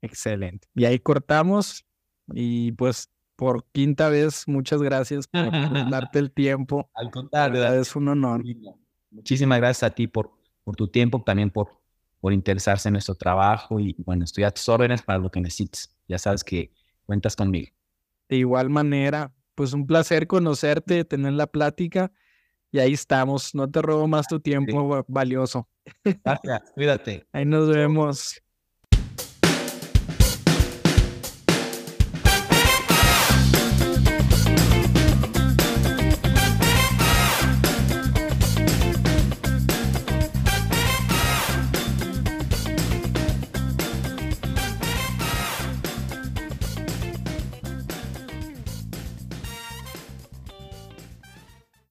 Excelente. Y ahí cortamos y pues por quinta vez, muchas gracias por, *laughs* darte el tiempo. Al contrario, es un honor. Muchísimas gracias a ti por, por tu tiempo, también por, por interesarse en nuestro trabajo y bueno, estoy a tus órdenes para lo que necesites. Ya sabes que cuentas conmigo. De igual manera, pues un placer conocerte, tener la plática y ahí estamos. No te robo más tu tiempo valioso. Gracias, cuídate. Ahí nos vemos.